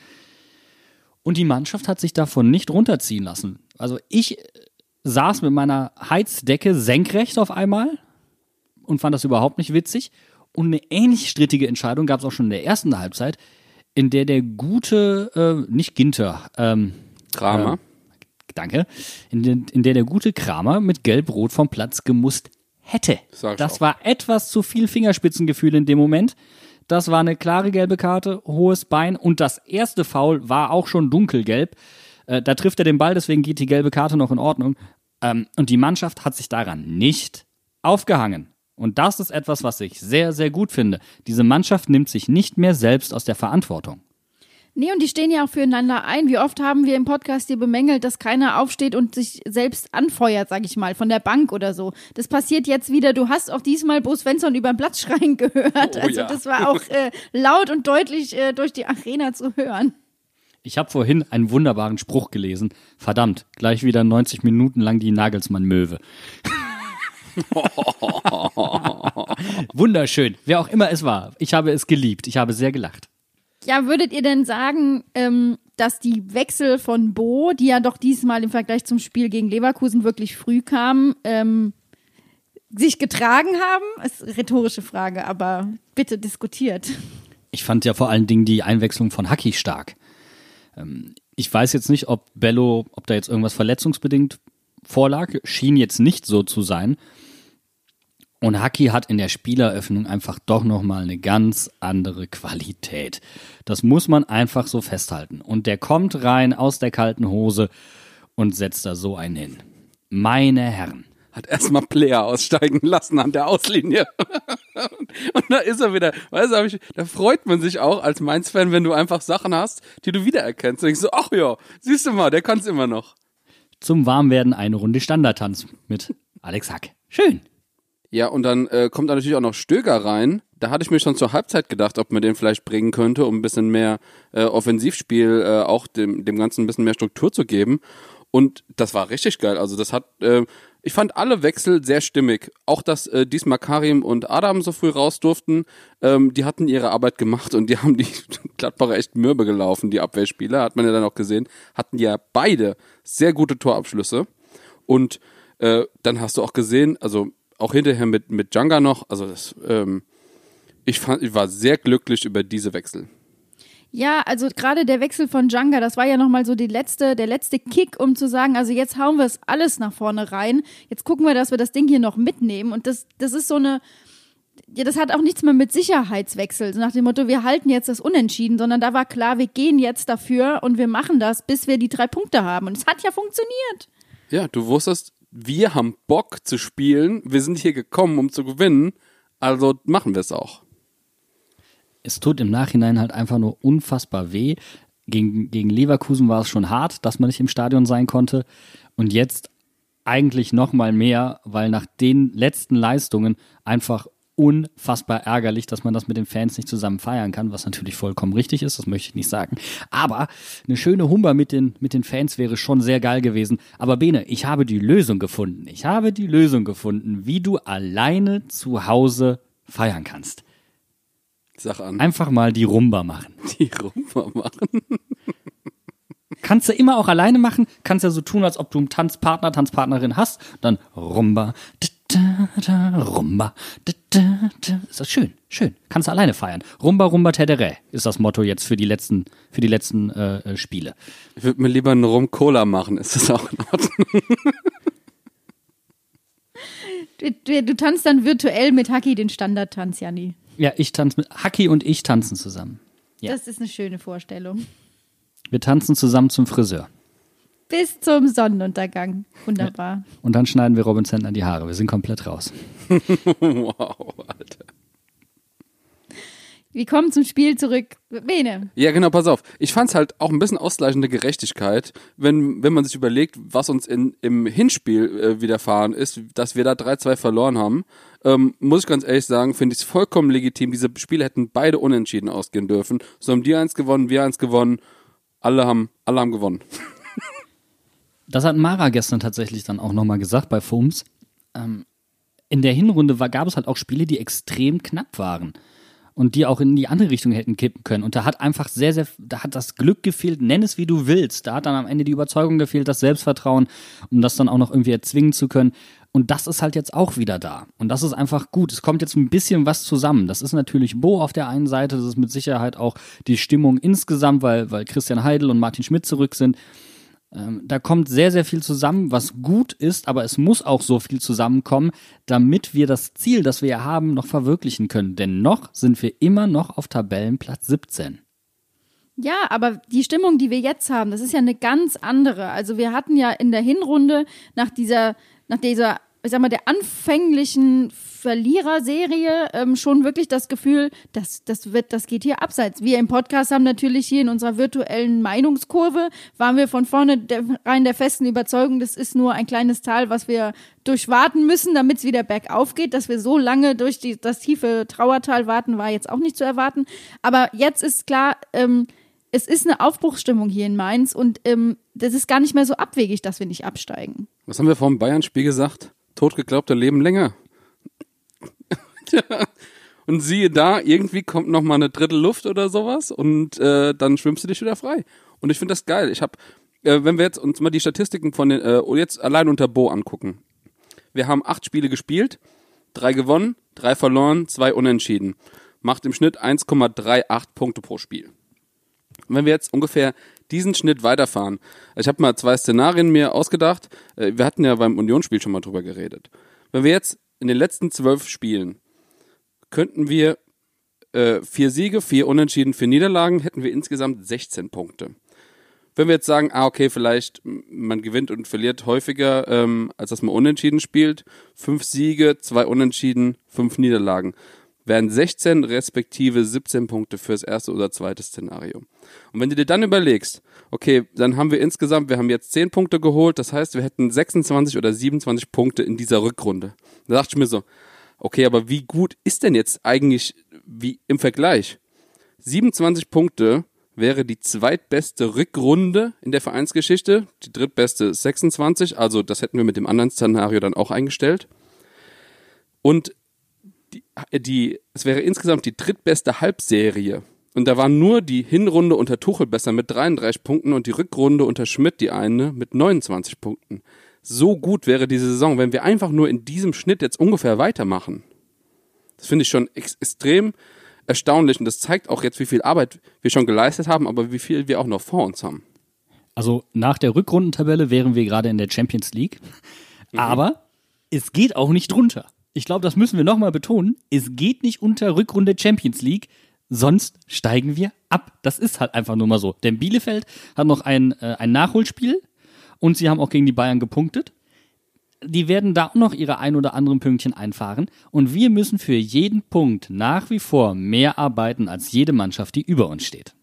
Und die Mannschaft hat sich davon nicht runterziehen lassen. Also ich äh, saß mit meiner Heizdecke senkrecht auf einmal und fand das überhaupt nicht witzig. Und eine ähnlich strittige Entscheidung gab es auch schon in der ersten Halbzeit, in der der gute, äh, nicht Ginter, ähm, Kramer. danke, in, den, in der der gute Kramer mit Gelb-Rot vom Platz gemusst hätte. Sag Das auch. war etwas zu viel Fingerspitzengefühl in dem Moment. Das war eine klare gelbe Karte, hohes Bein und das erste Foul war auch schon dunkelgelb. Äh, da trifft er den Ball, deswegen geht die gelbe Karte noch in Ordnung. Ähm, und die Mannschaft hat sich daran nicht aufgehangen. Und das ist etwas, was ich sehr, sehr gut finde. Diese Mannschaft nimmt sich nicht mehr selbst aus der Verantwortung. Nee, und die stehen ja auch füreinander ein. Wie oft haben wir im Podcast hier bemängelt, dass keiner aufsteht und sich selbst anfeuert, sag ich mal, von der Bank oder so. Das passiert jetzt wieder. Du hast auch diesmal Bo Svensson über den Platz schreien gehört. Oh also ja. das war auch äh, laut und deutlich äh, durch die Arena zu hören. Ich habe vorhin einen wunderbaren Spruch gelesen. Verdammt, gleich wieder 90 Minuten lang die Nagelsmann-Möwe. Wunderschön, wer auch immer es war. Ich habe es geliebt. Ich habe sehr gelacht. Ja, würdet ihr denn sagen, ähm, dass die Wechsel von Bo, die ja doch diesmal im Vergleich zum Spiel gegen Leverkusen wirklich früh kamen, ähm, sich getragen haben? Ist eine rhetorische Frage, aber bitte diskutiert. Ich fand ja vor allen Dingen die Einwechslung von Haki stark. Ähm, ich weiß jetzt nicht, ob Bello, ob da jetzt irgendwas verletzungsbedingt vorlag. Schien jetzt nicht so zu sein. Und Haki hat in der Spieleröffnung einfach doch nochmal eine ganz andere Qualität. Das muss man einfach so festhalten. Und der kommt rein aus der kalten Hose und setzt da so einen hin. Meine Herren. Hat erstmal Player aussteigen lassen an der Auslinie. Und da ist er wieder. Weißt du, ich, da freut man sich auch als Mainz-Fan, wenn du einfach Sachen hast, die du wiedererkennst. Und denkst so, ach ja, siehst du mal, der kann's immer noch. Zum Warmwerden eine Runde Standardtanz mit Alex Hack. Schön. Ja, und dann äh, kommt da natürlich auch noch Stöger rein. Da hatte ich mir schon zur Halbzeit gedacht, ob man den vielleicht bringen könnte, um ein bisschen mehr äh, Offensivspiel, äh, auch dem, dem Ganzen ein bisschen mehr Struktur zu geben. Und das war richtig geil. Also das hat, äh, ich fand alle Wechsel sehr stimmig. Auch dass äh, diesmal Karim und Adam so früh raus durften, ähm, die hatten ihre Arbeit gemacht und die haben die Gladbacher echt mürbe gelaufen, die Abwehrspieler, hat man ja dann auch gesehen, hatten ja beide sehr gute Torabschlüsse. Und Äh, dann hast du auch gesehen, also auch hinterher mit, mit Janga noch, also das, ähm, ich fand, ich war sehr glücklich über diese Wechsel. Ja, also gerade der Wechsel von Janga, das war ja nochmal so die letzte, der letzte Kick, um zu sagen, also jetzt hauen wir es alles nach vorne rein. Jetzt gucken wir, dass wir das Ding hier noch mitnehmen. Und das, das ist so eine, ja, das hat auch nichts mehr mit Sicherheitswechsel, so nach dem Motto, wir halten jetzt das Unentschieden, sondern da war klar, wir gehen jetzt dafür und wir machen das, bis wir die drei Punkte haben. Und es hat ja funktioniert. Ja, du wusstest, wir haben Bock zu spielen, wir sind hier gekommen, um zu gewinnen, also machen wir es auch. es tut im Nachhinein halt einfach nur unfassbar weh. Gegen, gegen Leverkusen war es schon hart, dass man nicht im Stadion sein konnte. Und jetzt eigentlich noch mal mehr, weil nach den letzten Leistungen einfach unfassbar ärgerlich, dass man das mit den Fans nicht zusammen feiern kann, was natürlich vollkommen richtig ist, das möchte ich nicht sagen. Aber eine schöne Humba mit den, mit den Fans wäre schon sehr geil gewesen. Aber Bene, ich habe die Lösung gefunden. Ich habe die Lösung gefunden, wie du alleine zu Hause feiern kannst. Sag an, Einfach mal die Rumba machen. die Rumba machen. Kannst du immer auch alleine machen, kannst ja so tun, als ob du einen Tanzpartner, Tanzpartnerin hast, dann Rumba, da, da, da, Rumba, da. Ist das schön, schön. Kannst du alleine feiern. Rumba, Rumba, Tedere ist das Motto jetzt für die letzten, für die letzten äh, äh, Spiele. Ich würde mir lieber einen Rum-Cola machen, ist das auch in Ordnung? Du, du, du tanzt dann virtuell mit Haki den Standardtanz, Janni. Ja, ich tanze mit, Haki und ich tanzen zusammen. Ja. Das ist eine schöne Vorstellung. Wir tanzen zusammen zum Friseur. Bis zum Sonnenuntergang. Wunderbar. Und dann schneiden wir Robin Sandler die Haare. Wir sind komplett raus. wow, Alter. Wir kommen zum Spiel zurück. Bene. Ja, genau, pass auf. Ich fand's halt auch ein bisschen ausgleichende Gerechtigkeit, wenn, wenn man sich überlegt, was uns in, im Hinspiel äh, widerfahren ist, dass wir da 3-2 verloren haben. Ähm, muss ich ganz ehrlich sagen, finde ich es vollkommen legitim. Diese Spiele hätten beide unentschieden ausgehen dürfen. So haben die eins gewonnen, wir eins gewonnen. Alle haben, alle haben gewonnen. Das hat Mara gestern tatsächlich dann auch nochmal gesagt bei FOMS. Ähm, in der Hinrunde war, gab es halt auch Spiele, die extrem knapp waren und die auch in die andere Richtung hätten kippen können. Und da hat einfach sehr, sehr, da hat das Glück gefehlt, nenn es wie du willst. Da hat dann am Ende die Überzeugung gefehlt, das Selbstvertrauen, um das dann auch noch irgendwie erzwingen zu können. Und das ist halt jetzt auch wieder da. Und das ist einfach gut. Es kommt jetzt ein bisschen was zusammen. Das ist natürlich Bo auf der einen Seite. Das ist mit Sicherheit auch die Stimmung insgesamt, weil, weil Christian Heidel und Martin Schmidt zurück sind. Ähm, da kommt sehr, sehr viel zusammen, was gut ist, aber es muss auch so viel zusammenkommen, damit wir das Ziel, das wir ja haben, noch verwirklichen können. Denn noch sind wir immer noch auf Tabellenplatz 17. Ja, aber die Stimmung, die wir jetzt haben, das ist ja eine ganz andere. Also wir hatten ja in der Hinrunde nach dieser, nach dieser, ich sag mal, der anfänglichen Verliererserie ähm, schon wirklich das Gefühl, dass das wird, das geht hier abseits. Wir im Podcast haben natürlich hier in unserer virtuellen Meinungskurve waren wir von vorne der, rein der festen Überzeugung, das ist nur ein kleines Tal, was wir durchwarten müssen, damit es wieder bergauf geht. Dass wir so lange durch die, das tiefe Trauertal warten, war jetzt auch nicht zu erwarten. Aber jetzt ist klar, ähm, es ist eine Aufbruchsstimmung hier in Mainz und ähm, das ist gar nicht mehr so abwegig, dass wir nicht absteigen. Was haben wir vor dem Bayern-Spiel gesagt? Totgeglaubte leben länger. Und siehe da, irgendwie kommt noch mal eine Drittel Luft oder sowas und äh, dann schwimmst du dich wieder frei. Und ich finde das geil. Ich habe, äh, wenn wir jetzt uns mal die Statistiken von den, äh, jetzt allein unter Bo angucken. Wir haben acht Spiele gespielt, drei gewonnen, drei verloren, zwei unentschieden. Macht im Schnitt 1,38 Punkte pro Spiel. Und wenn wir jetzt ungefähr diesen Schnitt weiterfahren, ich habe mal zwei Szenarien mir ausgedacht, äh, wir hatten ja beim Unionsspiel schon mal drüber geredet. Wenn wir jetzt in den letzten zwölf Spielen könnten wir äh, vier Siege, vier Unentschieden, vier Niederlagen, hätten wir insgesamt 16 Punkte. Wenn wir jetzt sagen, ah, okay, vielleicht man gewinnt und verliert häufiger, ähm, als dass man unentschieden spielt, fünf Siege, zwei Unentschieden, fünf Niederlagen, wären 16 respektive 17 Punkte fürs erste oder zweite Szenario. Und wenn du dir dann überlegst, okay, dann haben wir insgesamt, wir haben jetzt 10 Punkte geholt, das heißt, wir hätten 26 oder 27 Punkte in dieser Rückrunde. Da dachte ich mir so, okay, aber wie gut ist denn jetzt eigentlich wie im Vergleich? 27 Punkte wäre die zweitbeste Rückrunde in der Vereinsgeschichte, die drittbeste ist 26, also das hätten wir mit dem anderen Szenario dann auch eingestellt. Und die, die, es wäre insgesamt die drittbeste Halbserie. Und da war nur die Hinrunde unter Tuchel besser mit 33 Punkten und die Rückrunde unter Schmidt die eine mit 29 Punkten. So gut wäre diese Saison, wenn wir einfach nur in diesem Schnitt jetzt ungefähr weitermachen. Das finde ich schon ex extrem erstaunlich und das zeigt auch jetzt, wie viel Arbeit wir schon geleistet haben, aber wie viel wir auch noch vor uns haben. Also nach der Rückrundentabelle wären wir gerade in der Champions League. Aber es geht auch nicht drunter. Ich glaube, das müssen wir nochmal betonen. Es geht nicht unter Rückrunde Champions League, sonst steigen wir ab. Das ist halt einfach nur mal so. Denn Bielefeld hat noch ein, äh, ein Nachholspiel und sie haben auch gegen die Bayern gepunktet. Die werden da auch noch ihre ein oder anderen Pünktchen einfahren. Und wir müssen für jeden Punkt nach wie vor mehr arbeiten als jede Mannschaft, die über uns steht.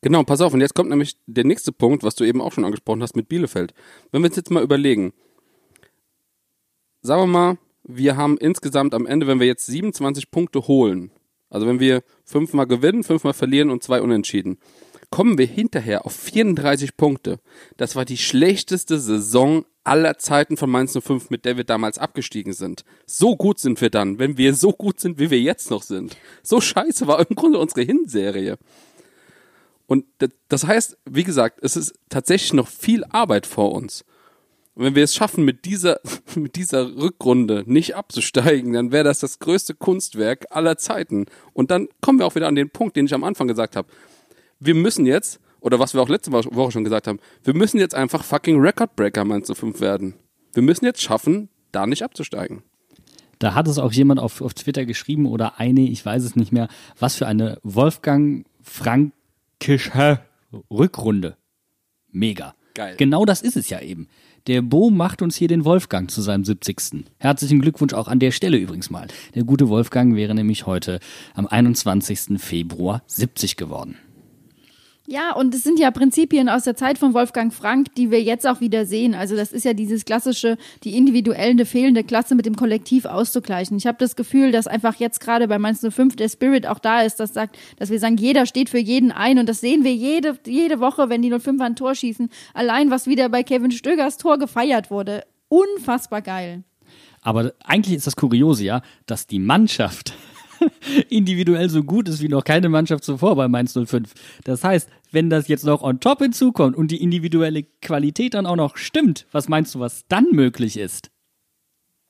Genau, pass auf, und jetzt kommt nämlich der nächste Punkt, was du eben auch schon angesprochen hast mit Bielefeld. Wenn wir uns jetzt mal überlegen, sagen wir mal, wir haben insgesamt am Ende, wenn wir jetzt 27 Punkte holen, also wenn wir fünfmal gewinnen, fünfmal verlieren und zwei unentschieden, kommen wir hinterher auf 34 Punkte. Das war die schlechteste Saison aller Zeiten von Mainz 05, mit der wir damals abgestiegen sind. So gut sind wir dann, wenn wir so gut sind, wie wir jetzt noch sind. So scheiße war im Grunde unsere Hinserie. Und das heißt, wie gesagt, es ist tatsächlich noch viel Arbeit vor uns. Und wenn wir es schaffen, mit dieser, mit dieser Rückrunde nicht abzusteigen, dann wäre das das größte Kunstwerk aller Zeiten. Und dann kommen wir auch wieder an den Punkt, den ich am Anfang gesagt habe. Wir müssen jetzt, oder was wir auch letzte Woche schon gesagt haben, wir müssen jetzt einfach fucking Recordbreaker Mainz 05 werden. Wir müssen jetzt schaffen, da nicht abzusteigen. Da hat es auch jemand auf, auf Twitter geschrieben oder eine, ich weiß es nicht mehr, was für eine Wolfgang Frankische Rückrunde. Mega. Geil. Genau das ist es ja eben. Der Bo macht uns hier den Wolfgang zu seinem 70. Herzlichen Glückwunsch auch an der Stelle übrigens mal. Der gute Wolfgang wäre nämlich heute am 21. Februar 70 geworden. Ja, und es sind ja Prinzipien aus der Zeit von Wolfgang Frank, die wir jetzt auch wieder sehen. Also das ist ja dieses klassische, die individuelle fehlende Klasse mit dem Kollektiv auszugleichen. Ich habe das Gefühl, dass einfach jetzt gerade bei Mainz 05 der Spirit auch da ist, das sagt, dass wir sagen, jeder steht für jeden ein und das sehen wir jede, jede Woche, wenn die 05er ein Tor schießen. Allein, was wieder bei Kevin Stögers Tor gefeiert wurde. Unfassbar geil. Aber eigentlich ist das Kuriose ja, dass die Mannschaft individuell so gut ist wie noch keine Mannschaft zuvor bei Mainz 05. Das heißt, wenn das jetzt noch on top hinzukommt und die individuelle Qualität dann auch noch stimmt, was meinst du, was dann möglich ist?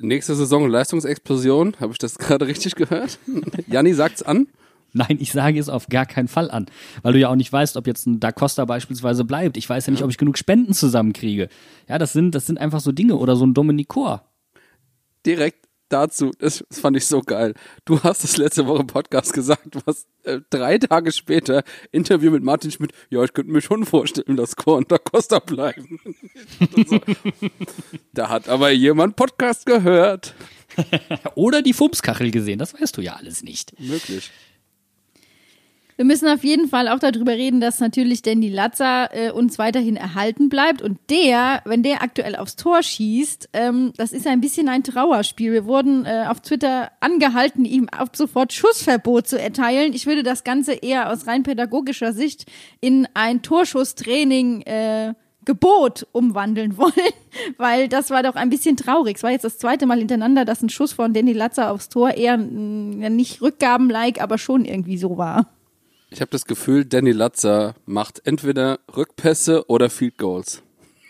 Nächste Saison Leistungsexplosion, habe ich das gerade richtig gehört? Janni sagt's an. Nein, ich sage es auf gar keinen Fall an, weil du ja auch nicht weißt, ob jetzt ein Da Costa beispielsweise bleibt. Ich weiß ja nicht, ob ich genug Spenden zusammenkriege. Ja, das sind, das sind einfach so Dinge oder so ein Dominikor. direkt dazu, das fand ich so geil. Du hast es letzte Woche im Podcast gesagt, hast äh, drei Tage später Interview mit Martin Schmidt, ja, ich könnte mir schon vorstellen, dass Chor und Da Costa bleiben. So. da hat aber jemand Podcast gehört. Oder die Fumskachel gesehen, das weißt du ja alles nicht. Möglich. Wir müssen auf jeden Fall auch darüber reden, dass natürlich Danny Latza äh, uns weiterhin erhalten bleibt. Und der, wenn der aktuell aufs Tor schießt, ähm, das ist ein bisschen ein Trauerspiel. Wir wurden äh, auf Twitter angehalten, ihm ab sofort Schussverbot zu erteilen. Ich würde das Ganze eher aus rein pädagogischer Sicht in ein Torschusstraining äh, Gebot umwandeln wollen, weil das war doch ein bisschen traurig. Es war jetzt das zweite Mal hintereinander, dass ein Schuss von Danny Latza aufs Tor eher mm, ja, nicht Rückgaben-like, aber schon irgendwie so war. Ich habe das Gefühl, Danny Latzer macht entweder Rückpässe oder Field Goals.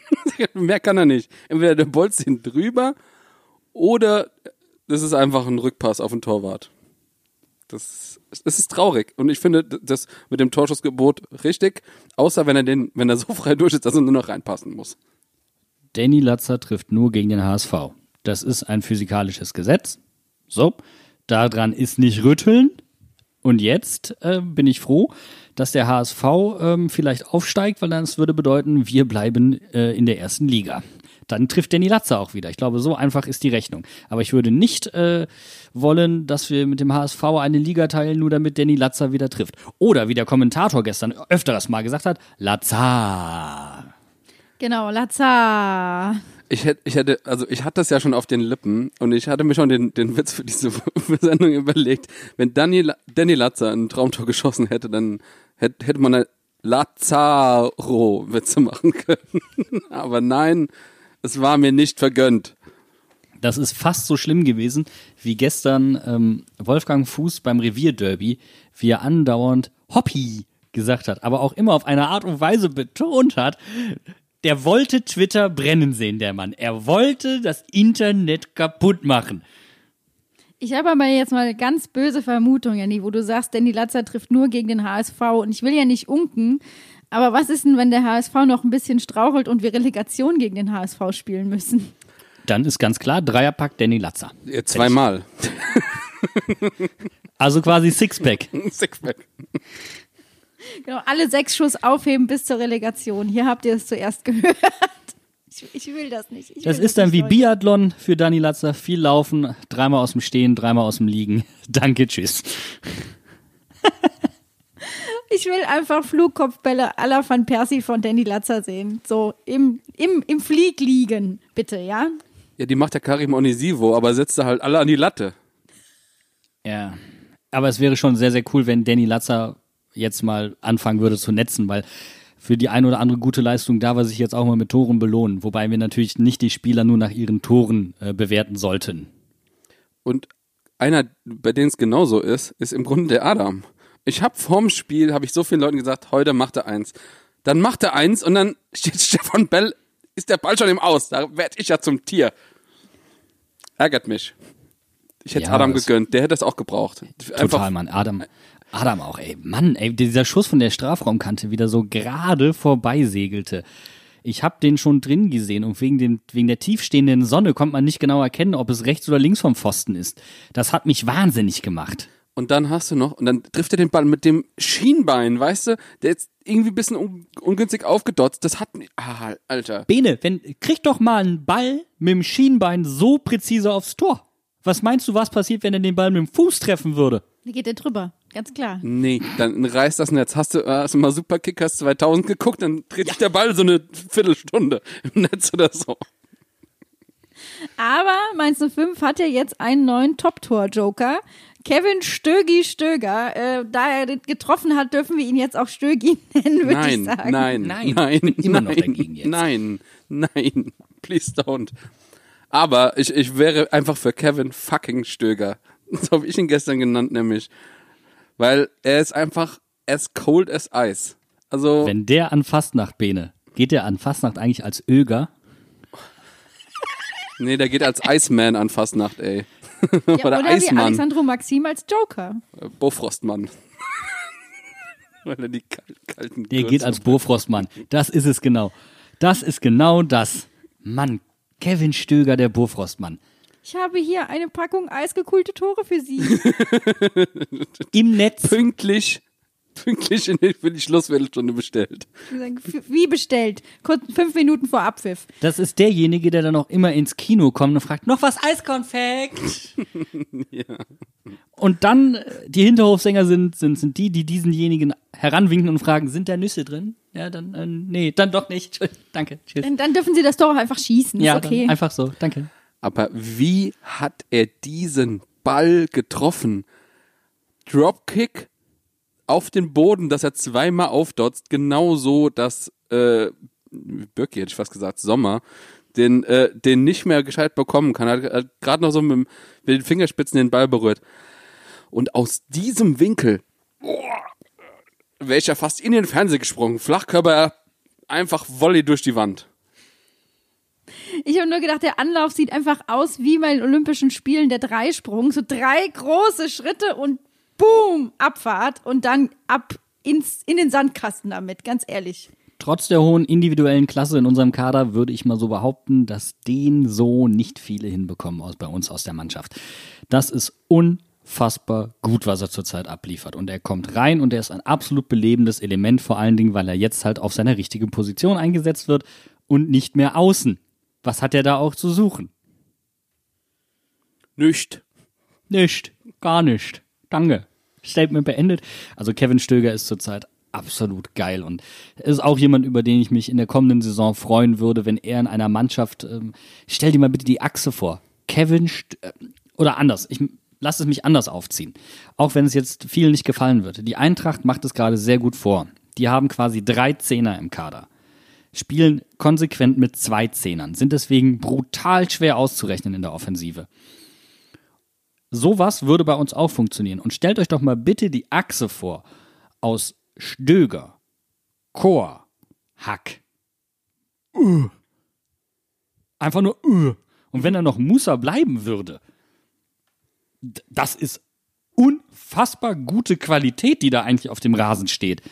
Mehr kann er nicht. Entweder der bolzt ihn drüber oder das ist einfach ein Rückpass auf den Torwart. Das, das ist traurig. Und ich finde das mit dem Torschussgebot richtig, außer wenn er den, wenn er so frei durch ist, dass er nur noch reinpassen muss. Danny Latzer trifft nur gegen den HSV. Das ist ein physikalisches Gesetz. So, daran ist nicht rütteln. Und jetzt äh, bin ich froh, dass der HSV ähm, vielleicht aufsteigt, weil dann es würde bedeuten, wir bleiben äh, in der ersten Liga. Dann trifft Danny Latzer auch wieder. Ich glaube, so einfach ist die Rechnung. Aber ich würde nicht äh, wollen, dass wir mit dem HSV eine Liga teilen, nur damit Danny Latzer wieder trifft. Oder wie der Kommentator gestern öfteres Mal gesagt hat, Latzer. Genau, Lazar. Ich hätte, ich hätte, also ich hatte das ja schon auf den Lippen und ich hatte mir schon den, den Witz für diese Sendung überlegt. Wenn Danny, Danny Latzer ein Traumtor geschossen hätte, dann hätte, hätte man eine Lazaro-Witze machen können. Aber nein, es war mir nicht vergönnt. Das ist fast so schlimm gewesen, wie gestern ähm, Wolfgang Fuß beim Revierderby, wie er andauernd Hoppi gesagt hat, aber auch immer auf eine Art und Weise betont hat, Der wollte Twitter brennen sehen, der Mann. Er wollte das Internet kaputt machen. Ich habe aber jetzt mal ganz böse Vermutungen, Janni, wo du sagst, Danny Latzer trifft nur gegen den HSV und ich will ja nicht unken, aber was ist denn, wenn der HSV noch ein bisschen strauchelt und wir Relegation gegen den HSV spielen müssen? Dann ist ganz klar, Dreierpack Danny Latzer. Ja, zweimal. Also quasi Sixpack. Sixpack. Genau, alle sechs Schuss aufheben bis zur Relegation. Hier habt ihr es zuerst gehört. Ich, ich will das nicht. Ich Das will ist dann wie Leute. Biathlon für Danny Latzer. Viel laufen, dreimal aus dem Stehen, dreimal aus dem Liegen. Danke, tschüss. Ich will einfach Flugkopfbälle à la Van Persie von Danny Latzer sehen. So im, im, im Flieg liegen, bitte, ja? Ja, die macht der Karim Onisivo, aber setzt da halt alle an die Latte. Ja. Aber es wäre schon sehr, sehr cool, wenn Danny Latzer jetzt mal anfangen würde zu netzen, weil für die ein oder andere gute Leistung darf er sich jetzt auch mal mit Toren belohnen. Wobei wir natürlich nicht die Spieler nur nach ihren Toren äh, bewerten sollten. Und einer, bei dem es genauso ist, ist im Grunde der Adam. Ich habe vorm Spiel, habe ich so vielen Leuten gesagt, heute macht er eins. Dann macht er eins und dann steht Stefan Bell, ist der Ball schon im Aus. Da werd ich ja zum Tier. Ärgert mich. Ich hätte Ja, Adam das- gegönnt, der hätte es auch gebraucht. Total, Mann. Adam, Adam auch, ey. Mann, ey, dieser Schuss von der Strafraumkante wieder so gerade vorbeisegelte. Ich hab den schon drin gesehen und wegen, dem, wegen der tiefstehenden Sonne konnte man nicht genau erkennen, ob es rechts oder links vom Pfosten ist. Das hat mich wahnsinnig gemacht. Und dann hast du noch, und dann trifft er den Ball mit dem Schienbein, weißt du? Der ist irgendwie ein bisschen un ungünstig aufgedotzt. Das hat, ah, Alter. Bene, wenn, krieg doch mal einen Ball mit dem Schienbein so präzise aufs Tor. Was meinst du, was passiert, wenn er den Ball mit dem Fuß treffen würde? Da geht der drüber, ganz klar. Nee, dann reißt das Netz. Hast du, hast du mal Superkickers 2000 geguckt, dann dreht sich der Ball so eine Viertelstunde im Netz oder so. Aber Mainz 05 hat ja jetzt einen neuen Top-Tor-Joker. Kevin Stögi Stöger. Äh, da er den getroffen hat, dürfen wir ihn jetzt auch Stögi nennen, würde ich Nein, sagen. nein, Nein, nein, ich bin immer noch nein, dagegen jetzt. nein, nein, please don't. Aber ich, ich wäre einfach für Kevin fucking Stöger. So habe ich ihn gestern genannt, nämlich. Weil er ist einfach as cold as ice. Also, Wenn der an Fastnacht, Bene, geht der an Fastnacht eigentlich als Öger? nee, der geht als Iceman an Fastnacht, ey. Ja, Oder oder wie. Alexandro Maxim als Joker. Äh, Bofrostmann. Weil er die kal kalten Der Gürtel- geht als Bofrostmann. Das ist es genau. Das ist genau das. Mann, Kevin Stöger, der Bofrostmann. Ich habe hier eine Packung eisgekühlte Tore für Sie. Im Netz. pünktlich, pünktlich in die, für die Schlussviertelstunde bestellt. Wie bestellt. Kurz fünf Minuten vor Abpfiff. Das ist derjenige, der dann auch immer ins Kino kommt und fragt, noch was Eiskonfekt? Und dann, äh, die Hinterhofsänger sind, sind, sind die, die diesenjenigen heranwinken und fragen, sind da Nüsse drin? Ja, dann, äh, nee, dann doch nicht. Danke, tschüss. Dann, dann dürfen Sie das Tor auch einfach schießen. Ja, ist okay. dann einfach so, danke. Aber wie hat er diesen Ball getroffen? Dropkick auf den Boden, dass er zweimal aufdotzt, genauso, dass äh, Birki hätte ich fast gesagt, Sommer, den, äh, den nicht mehr gescheit bekommen kann. Er hat gerade noch so mit, mit den Fingerspitzen den Ball berührt. Und aus diesem Winkel wäre ich ja fast in den Fernseher gesprungen. Flachkörper einfach Volley durch die Wand. Ich habe nur gedacht, der Anlauf sieht einfach aus wie bei den Olympischen Spielen der Dreisprung. So drei große Schritte und boom, Abfahrt und dann ab ins, in den Sandkasten damit, ganz ehrlich. Trotz der hohen individuellen Klasse in unserem Kader würde ich mal so behaupten, dass den so nicht viele hinbekommen aus, bei uns aus der Mannschaft. Das ist unfassbar gut, was er zurzeit abliefert. Und er kommt rein und er ist ein absolut belebendes Element, vor allen Dingen, weil er jetzt halt auf seiner richtigen Position eingesetzt wird und nicht mehr außen. Was hat er da auch zu suchen? Nicht. Nicht. Gar nicht. Danke. Statement beendet. Also Kevin Stöger ist zurzeit absolut geil und ist auch jemand, über den ich mich in der kommenden Saison freuen würde, wenn er in einer Mannschaft, ähm, stell dir mal bitte die Achse vor. Kevin, St äh, oder anders, ich lass es mich anders aufziehen. Auch wenn es jetzt vielen nicht gefallen wird. Die Eintracht macht es gerade sehr gut vor. Die haben quasi drei Zehner im Kader. Spielen konsequent mit zwei Zehnern, sind deswegen brutal schwer auszurechnen in der Offensive. Sowas würde bei uns auch funktionieren. Und stellt euch doch mal bitte die Achse vor aus Stöger, Chor, Hack. uh. Einfach nur uh. Und wenn er noch Musa bleiben würde, das ist unfassbar gute Qualität, die da eigentlich auf dem Rasen steht.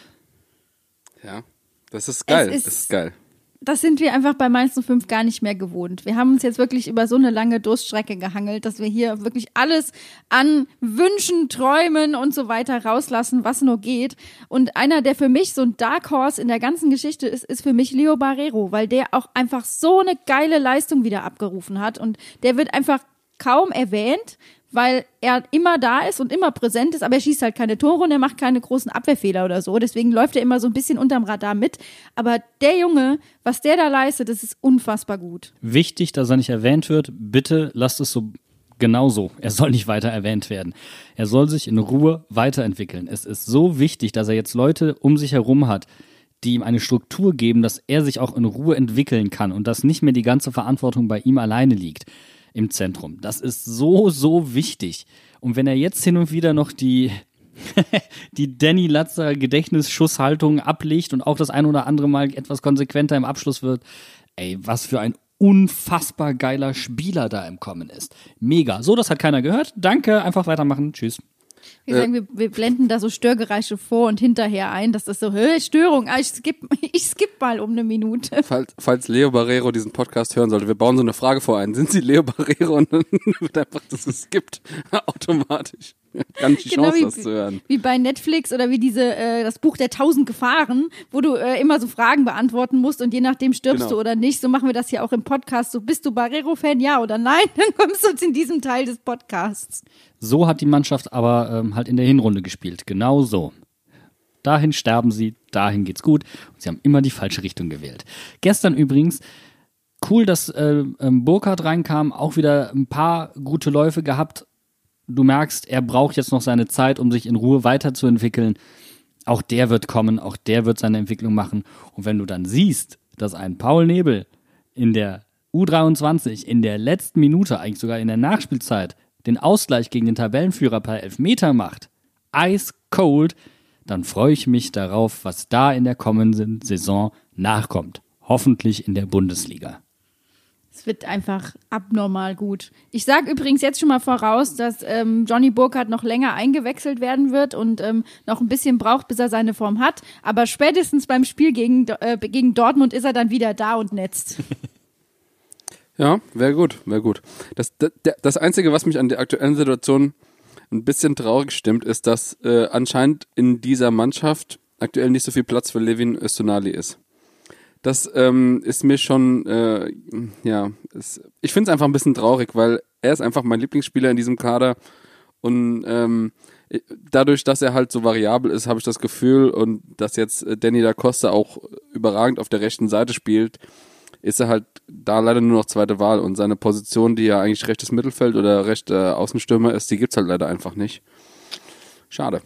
Ja. Das ist geil. ist- das ist geil. das sind wir einfach bei Mainz 05 gar nicht mehr gewohnt. Wir haben uns jetzt wirklich über so eine lange Durststrecke gehangelt, dass wir hier wirklich alles an Wünschen, Träumen und so weiter rauslassen, was nur geht. Und einer, der für mich so ein Dark Horse in der ganzen Geschichte ist, ist für mich Leo Barrero, weil der auch einfach so eine geile Leistung wieder abgerufen hat und der wird einfach kaum erwähnt, weil er immer da ist und immer präsent ist, aber er schießt halt keine Tore und er macht keine großen Abwehrfehler oder so. Deswegen läuft er immer so ein bisschen unterm Radar mit. Aber der Junge, was der da leistet, das ist unfassbar gut. Wichtig, dass er nicht erwähnt wird. Bitte lasst es so genauso. Er soll nicht weiter erwähnt werden. Er soll sich in Ruhe weiterentwickeln. Es ist so wichtig, dass er jetzt Leute um sich herum hat, die ihm eine Struktur geben, dass er sich auch in Ruhe entwickeln kann und dass nicht mehr die ganze Verantwortung bei ihm alleine liegt im Zentrum. Das ist so, so wichtig. Und wenn er jetzt hin und wieder noch die, die Danny Latzer Gedächtnisschusshaltung ablegt und auch das ein oder andere Mal etwas konsequenter im Abschluss wird, ey, was für ein unfassbar geiler Spieler da im Kommen ist. Mega. So, das hat keiner gehört. Danke, einfach weitermachen. Tschüss. Wir, sagen, wir, wir blenden da so Störgeräusche vor und hinterher ein, dass das so, Hö, Störung, ah, ich skip, ich skip mal um eine Minute. Falls, falls Leo Barrero diesen Podcast hören sollte, wir bauen so eine Frage vor ein. Sind Sie Leo Barrero? Und dann wird einfach das geskippt. Automatisch. Nicht die Genau Chance, wie, das zu hören. wie bei Netflix oder wie diese äh, das Buch der tausend Gefahren, wo du äh, immer so Fragen beantworten musst und je nachdem stirbst Genau. du oder nicht. So machen wir das hier auch im Podcast. So bist du Barrero-Fan, ja oder nein? Dann kommst du in diesem Teil des Podcasts. So hat die Mannschaft aber ähm, halt in der Hinrunde gespielt. Genau so. Dahin sterben sie, dahin geht's gut. Und sie haben immer die falsche Richtung gewählt. Gestern übrigens, cool, dass äh, ähm, Burkhardt reinkam, auch wieder ein paar gute Läufe gehabt. Du merkst, er braucht jetzt noch seine Zeit, um sich in Ruhe weiterzuentwickeln. Auch der wird kommen, auch der wird seine Entwicklung machen. Und wenn du dann siehst, dass ein Paul Nebel in der U23 in der letzten Minute, eigentlich sogar in der Nachspielzeit, den Ausgleich gegen den Tabellenführer per Elfmeter macht, ice cold, dann freue ich mich darauf, was da in der kommenden Saison nachkommt. Hoffentlich in der Bundesliga. Es wird einfach abnormal gut. Ich sage übrigens jetzt schon mal voraus, dass ähm, Johnny Burkhardt noch länger eingewechselt werden wird und ähm, noch ein bisschen braucht, bis er seine Form hat. Aber spätestens beim Spiel gegen, äh, gegen Dortmund ist er dann wieder da und netzt. Ja, wäre gut, wäre gut. Das, das, das Einzige, was mich an der aktuellen Situation ein bisschen traurig stimmt, ist, dass äh, anscheinend in dieser Mannschaft aktuell nicht so viel Platz für Levin Östonali ist. Das ähm, ist mir schon, äh, ja, es, ich finde es einfach ein bisschen traurig, weil er ist einfach mein Lieblingsspieler in diesem Kader und ähm, dadurch, dass er halt so variabel ist, habe ich das Gefühl und dass jetzt äh, Danny da Costa auch überragend auf der rechten Seite spielt, ist er halt da leider nur noch zweite Wahl und seine Position, die ja eigentlich rechtes Mittelfeld oder rechter Außenstürmer ist, die gibt's halt leider einfach nicht. Schade.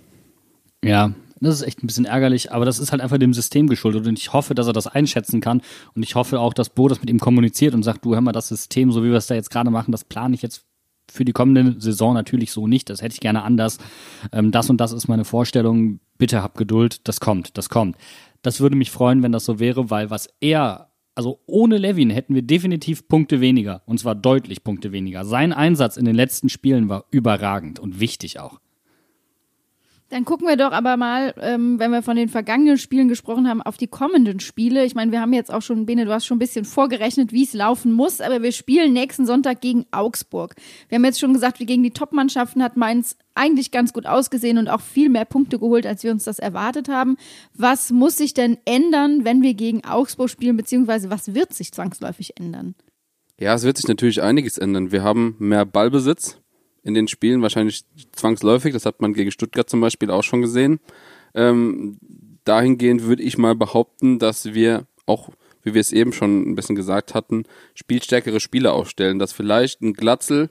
Ja, das ist echt ein bisschen ärgerlich, aber das ist halt einfach dem System geschuldet und ich hoffe, dass er das einschätzen kann und ich hoffe auch, dass Bo das mit ihm kommuniziert und sagt, du hör mal, das System, so wie wir es da jetzt gerade machen, das plane ich jetzt für die kommende Saison natürlich so nicht, das hätte ich gerne anders. Ähm, das und das ist meine Vorstellung, bitte hab Geduld, das kommt, das kommt. Das würde mich freuen, wenn das so wäre, weil was er also ohne Levin hätten wir definitiv Punkte weniger. Und zwar deutlich Punkte weniger. Sein Einsatz in den letzten Spielen war überragend und wichtig auch. Dann gucken wir doch aber mal, ähm, wenn wir von den vergangenen Spielen gesprochen haben, auf die kommenden Spiele. Ich meine, wir haben jetzt auch schon, Bene, du hast schon ein bisschen vorgerechnet, wie es laufen muss, aber wir spielen nächsten Sonntag gegen Augsburg. Wir haben jetzt schon gesagt, wie gegen die Top-Mannschaften hat Mainz eigentlich ganz gut ausgesehen und auch viel mehr Punkte geholt, als wir uns das erwartet haben. Was muss sich denn ändern, wenn wir gegen Augsburg spielen, beziehungsweise was wird sich zwangsläufig ändern? Ja, es wird sich natürlich einiges ändern. Wir haben mehr Ballbesitz in den Spielen, wahrscheinlich zwangsläufig. Das hat man gegen Stuttgart zum Beispiel auch schon gesehen. Ähm, dahingehend würde ich mal behaupten, dass wir auch, wie wir es eben schon ein bisschen gesagt hatten, spielstärkere Spieler aufstellen. Dass vielleicht ein Glatzel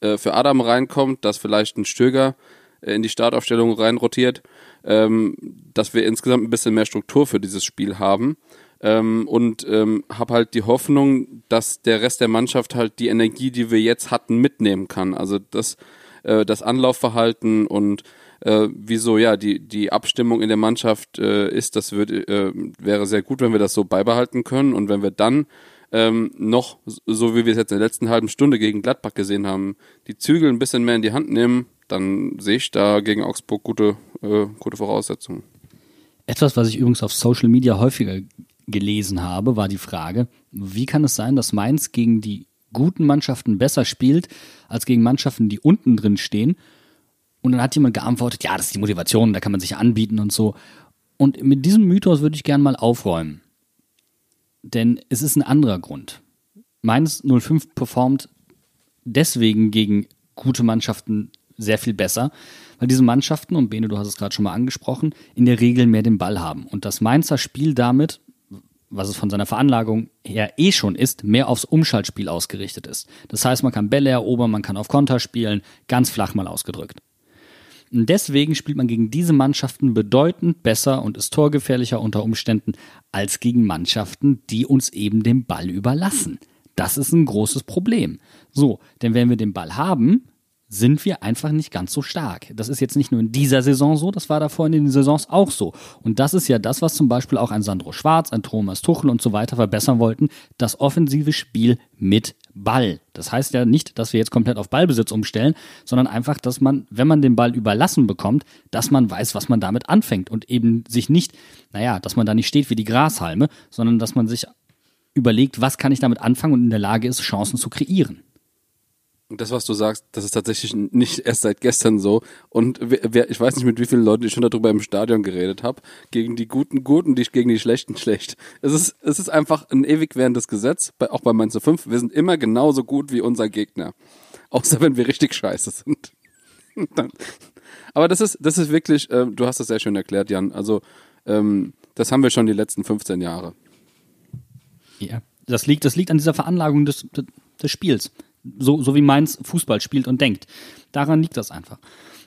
äh, für Adam reinkommt, dass vielleicht ein Stöger äh, in die Startaufstellung reinrotiert, ähm, dass wir insgesamt ein bisschen mehr Struktur für dieses Spiel haben. Ähm, und ähm, habe halt die Hoffnung, dass der Rest der Mannschaft halt die Energie, die wir jetzt hatten, mitnehmen kann. Also das, äh, das Anlaufverhalten und äh, wieso ja die die Abstimmung in der Mannschaft äh, ist, das wird, äh, wäre sehr gut, wenn wir das so beibehalten können und wenn wir dann ähm, noch, so wie wir es jetzt in der letzten halben Stunde gegen Gladbach gesehen haben, die Zügel ein bisschen mehr in die Hand nehmen, dann sehe ich da gegen Augsburg gute, äh, gute Voraussetzungen. Etwas, was ich übrigens auf Social Media häufiger gelesen habe, war die Frage, wie kann es sein, dass Mainz gegen die guten Mannschaften besser spielt, als gegen Mannschaften, die unten drin stehen? Und dann hat jemand geantwortet, ja, das ist die Motivation, da kann man sich anbieten und so. Und mit diesem Mythos würde ich gerne mal aufräumen. Denn es ist ein anderer Grund. Mainz 05 performt deswegen gegen gute Mannschaften sehr viel besser, weil diese Mannschaften, und Bene, du hast es gerade schon mal angesprochen, in der Regel mehr den Ball haben. Und das Mainzer Spiel damit, was es von seiner Veranlagung her eh schon ist, mehr aufs Umschaltspiel ausgerichtet ist. Das heißt, man kann Bälle erobern, man kann auf Konter spielen, ganz flach mal ausgedrückt. Und deswegen spielt man gegen diese Mannschaften bedeutend besser und ist torgefährlicher unter Umständen als gegen Mannschaften, die uns eben den Ball überlassen. Das ist ein großes Problem. So, denn wenn wir den Ball haben, sind wir einfach nicht ganz so stark. Das ist jetzt nicht nur in dieser Saison so, das war davor in den Saisons auch so. Und das ist ja das, was zum Beispiel auch ein Sandro Schwarz, ein Thomas Tuchel und so weiter verbessern wollten, das offensive Spiel mit Ball. Das heißt ja nicht, dass wir jetzt komplett auf Ballbesitz umstellen, sondern einfach, dass man, wenn man den Ball überlassen bekommt, dass man weiß, was man damit anfängt und eben sich nicht, naja, dass man da nicht steht wie die Grashalme, sondern dass man sich überlegt, was kann ich damit anfangen und in der Lage ist, Chancen zu kreieren. Das, was du sagst, das ist tatsächlich nicht erst seit gestern so. Und wer, ich weiß nicht, mit wie vielen Leuten ich schon darüber im Stadion geredet habe. Gegen die Guten Guten, die gegen die Schlechten schlecht. Es ist, es ist einfach ein ewig währendes Gesetz, bei, auch bei Mainz 5. Wir sind immer genauso gut wie unser Gegner. Außer wenn wir richtig scheiße sind. Aber das ist, das ist wirklich, äh, du hast das sehr schön erklärt, Jan. Also, ähm, das haben wir schon die letzten 15 Jahre. Ja. Das liegt, das liegt an dieser Veranlagung des, des Spiels so, so wie Mainz Fußball spielt und denkt. Daran liegt das einfach.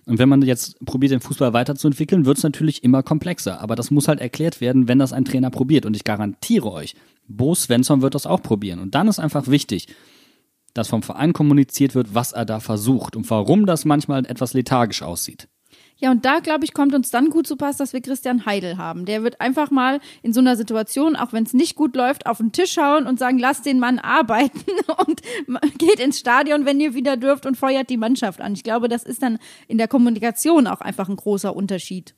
Und wenn man jetzt probiert, den Fußball weiterzuentwickeln, wird es natürlich immer komplexer. Aber das muss halt erklärt werden, wenn das ein Trainer probiert. Und ich garantiere euch, Bo Svensson wird das auch probieren. Und dann ist einfach wichtig, dass vom Verein kommuniziert wird, was er da versucht und warum das manchmal etwas lethargisch aussieht. Ja, und da, glaube ich, kommt uns dann gut zu Pass, dass wir Christian Heidel haben. Der wird einfach mal in so einer Situation, auch wenn es nicht gut läuft, auf den Tisch schauen und sagen, lasst den Mann arbeiten und geht ins Stadion, wenn ihr wieder dürft und feuert die Mannschaft an. Ich glaube, das ist dann in der Kommunikation auch einfach ein großer Unterschied.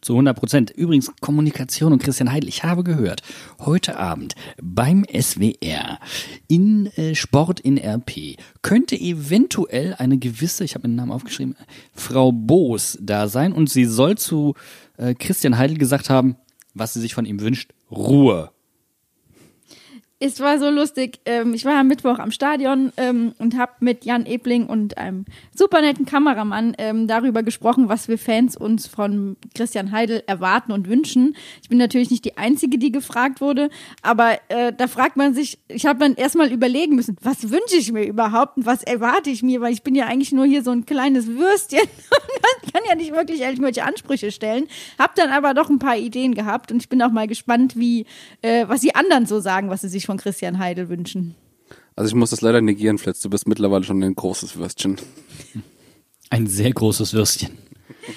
Zu 100 Prozent. Übrigens, Kommunikation und Christian Heidel. Ich habe gehört, heute Abend beim SWR in äh, Sport in RP könnte eventuell eine gewisse, ich habe mir den Namen aufgeschrieben, Frau Boos da sein und sie soll zu äh, Christian Heidel gesagt haben, was sie sich von ihm wünscht, Ruhe es war so lustig. Ähm, ich war am Mittwoch am Stadion ähm, und habe mit Jan Ebling und einem super netten Kameramann ähm, darüber gesprochen, was wir Fans uns von Christian Heidel erwarten und wünschen. Ich bin natürlich nicht die Einzige, die gefragt wurde, aber äh, da fragt man sich, ich habe dann erstmal überlegen müssen, was wünsche ich mir überhaupt und was erwarte ich mir, weil ich bin ja eigentlich nur hier so ein kleines Würstchen und kann ja nicht wirklich irgendwelche Ansprüche stellen. Hab dann aber doch ein paar Ideen gehabt und ich bin auch mal gespannt, wie äh, was die anderen so sagen, was sie sich von Christian Heidel wünschen. Also ich muss das leider negieren, Fletz. Du bist mittlerweile schon ein großes Würstchen. Ein sehr großes Würstchen.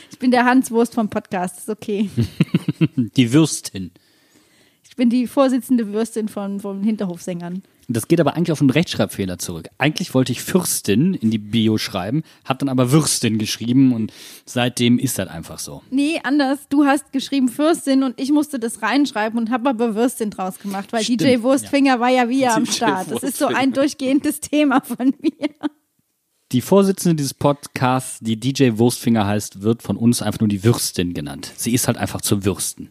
Ich bin der Hanswurst vom Podcast, ist okay. die Würstin. Ich bin die Vorsitzende Würstin von, von Hinterhofsängern. Das geht aber eigentlich auf einen Rechtschreibfehler zurück. Eigentlich wollte ich Fürstin in die Bio schreiben, hab dann aber Würstin geschrieben und seitdem ist das einfach so. Nee, anders. Du hast geschrieben Fürstin und ich musste das reinschreiben und habe aber Würstin draus gemacht, weil Stimmt, DJ Wurstfinger ja. war ja wieder am Start. Das ist so ein durchgehendes Thema von mir. Die Vorsitzende dieses Podcasts, die DJ Wurstfinger heißt, wird von uns einfach nur die Würstin genannt. Sie ist halt einfach zu Würsten.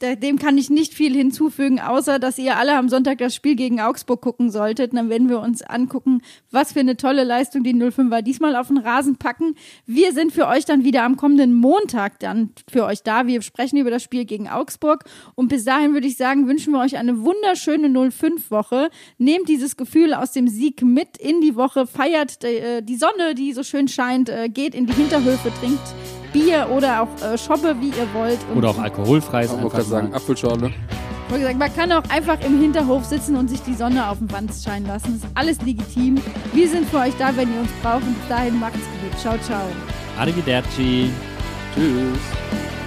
Dem kann ich nicht viel hinzufügen, außer dass ihr alle am Sonntag das Spiel gegen Augsburg gucken solltet. Dann werden wir uns angucken, was für eine tolle Leistung die 05er diesmal auf den Rasen packen. Wir sind für euch dann wieder am kommenden Montag dann für euch da. Wir sprechen über das Spiel gegen Augsburg. Und bis dahin würde ich sagen, wünschen wir euch eine wunderschöne 05-Woche. Nehmt dieses Gefühl aus dem Sieg mit in die Woche, feiert äh, die Sonne, die so schön scheint, äh, geht in die Hinterhöfe, trinkt Bier oder auch äh, Schobbe, wie ihr wollt. Und Oder auch alkoholfrei Ich wollte gerade sagen. Apfelschorle. Gesagt, man kann auch einfach im Hinterhof sitzen und sich die Sonne auf den Wanz scheinen lassen. Das ist alles legitim. Wir sind für euch da, wenn ihr uns braucht. Und bis dahin macht's gut. Ciao, ciao. Arrivederci. Tschüss.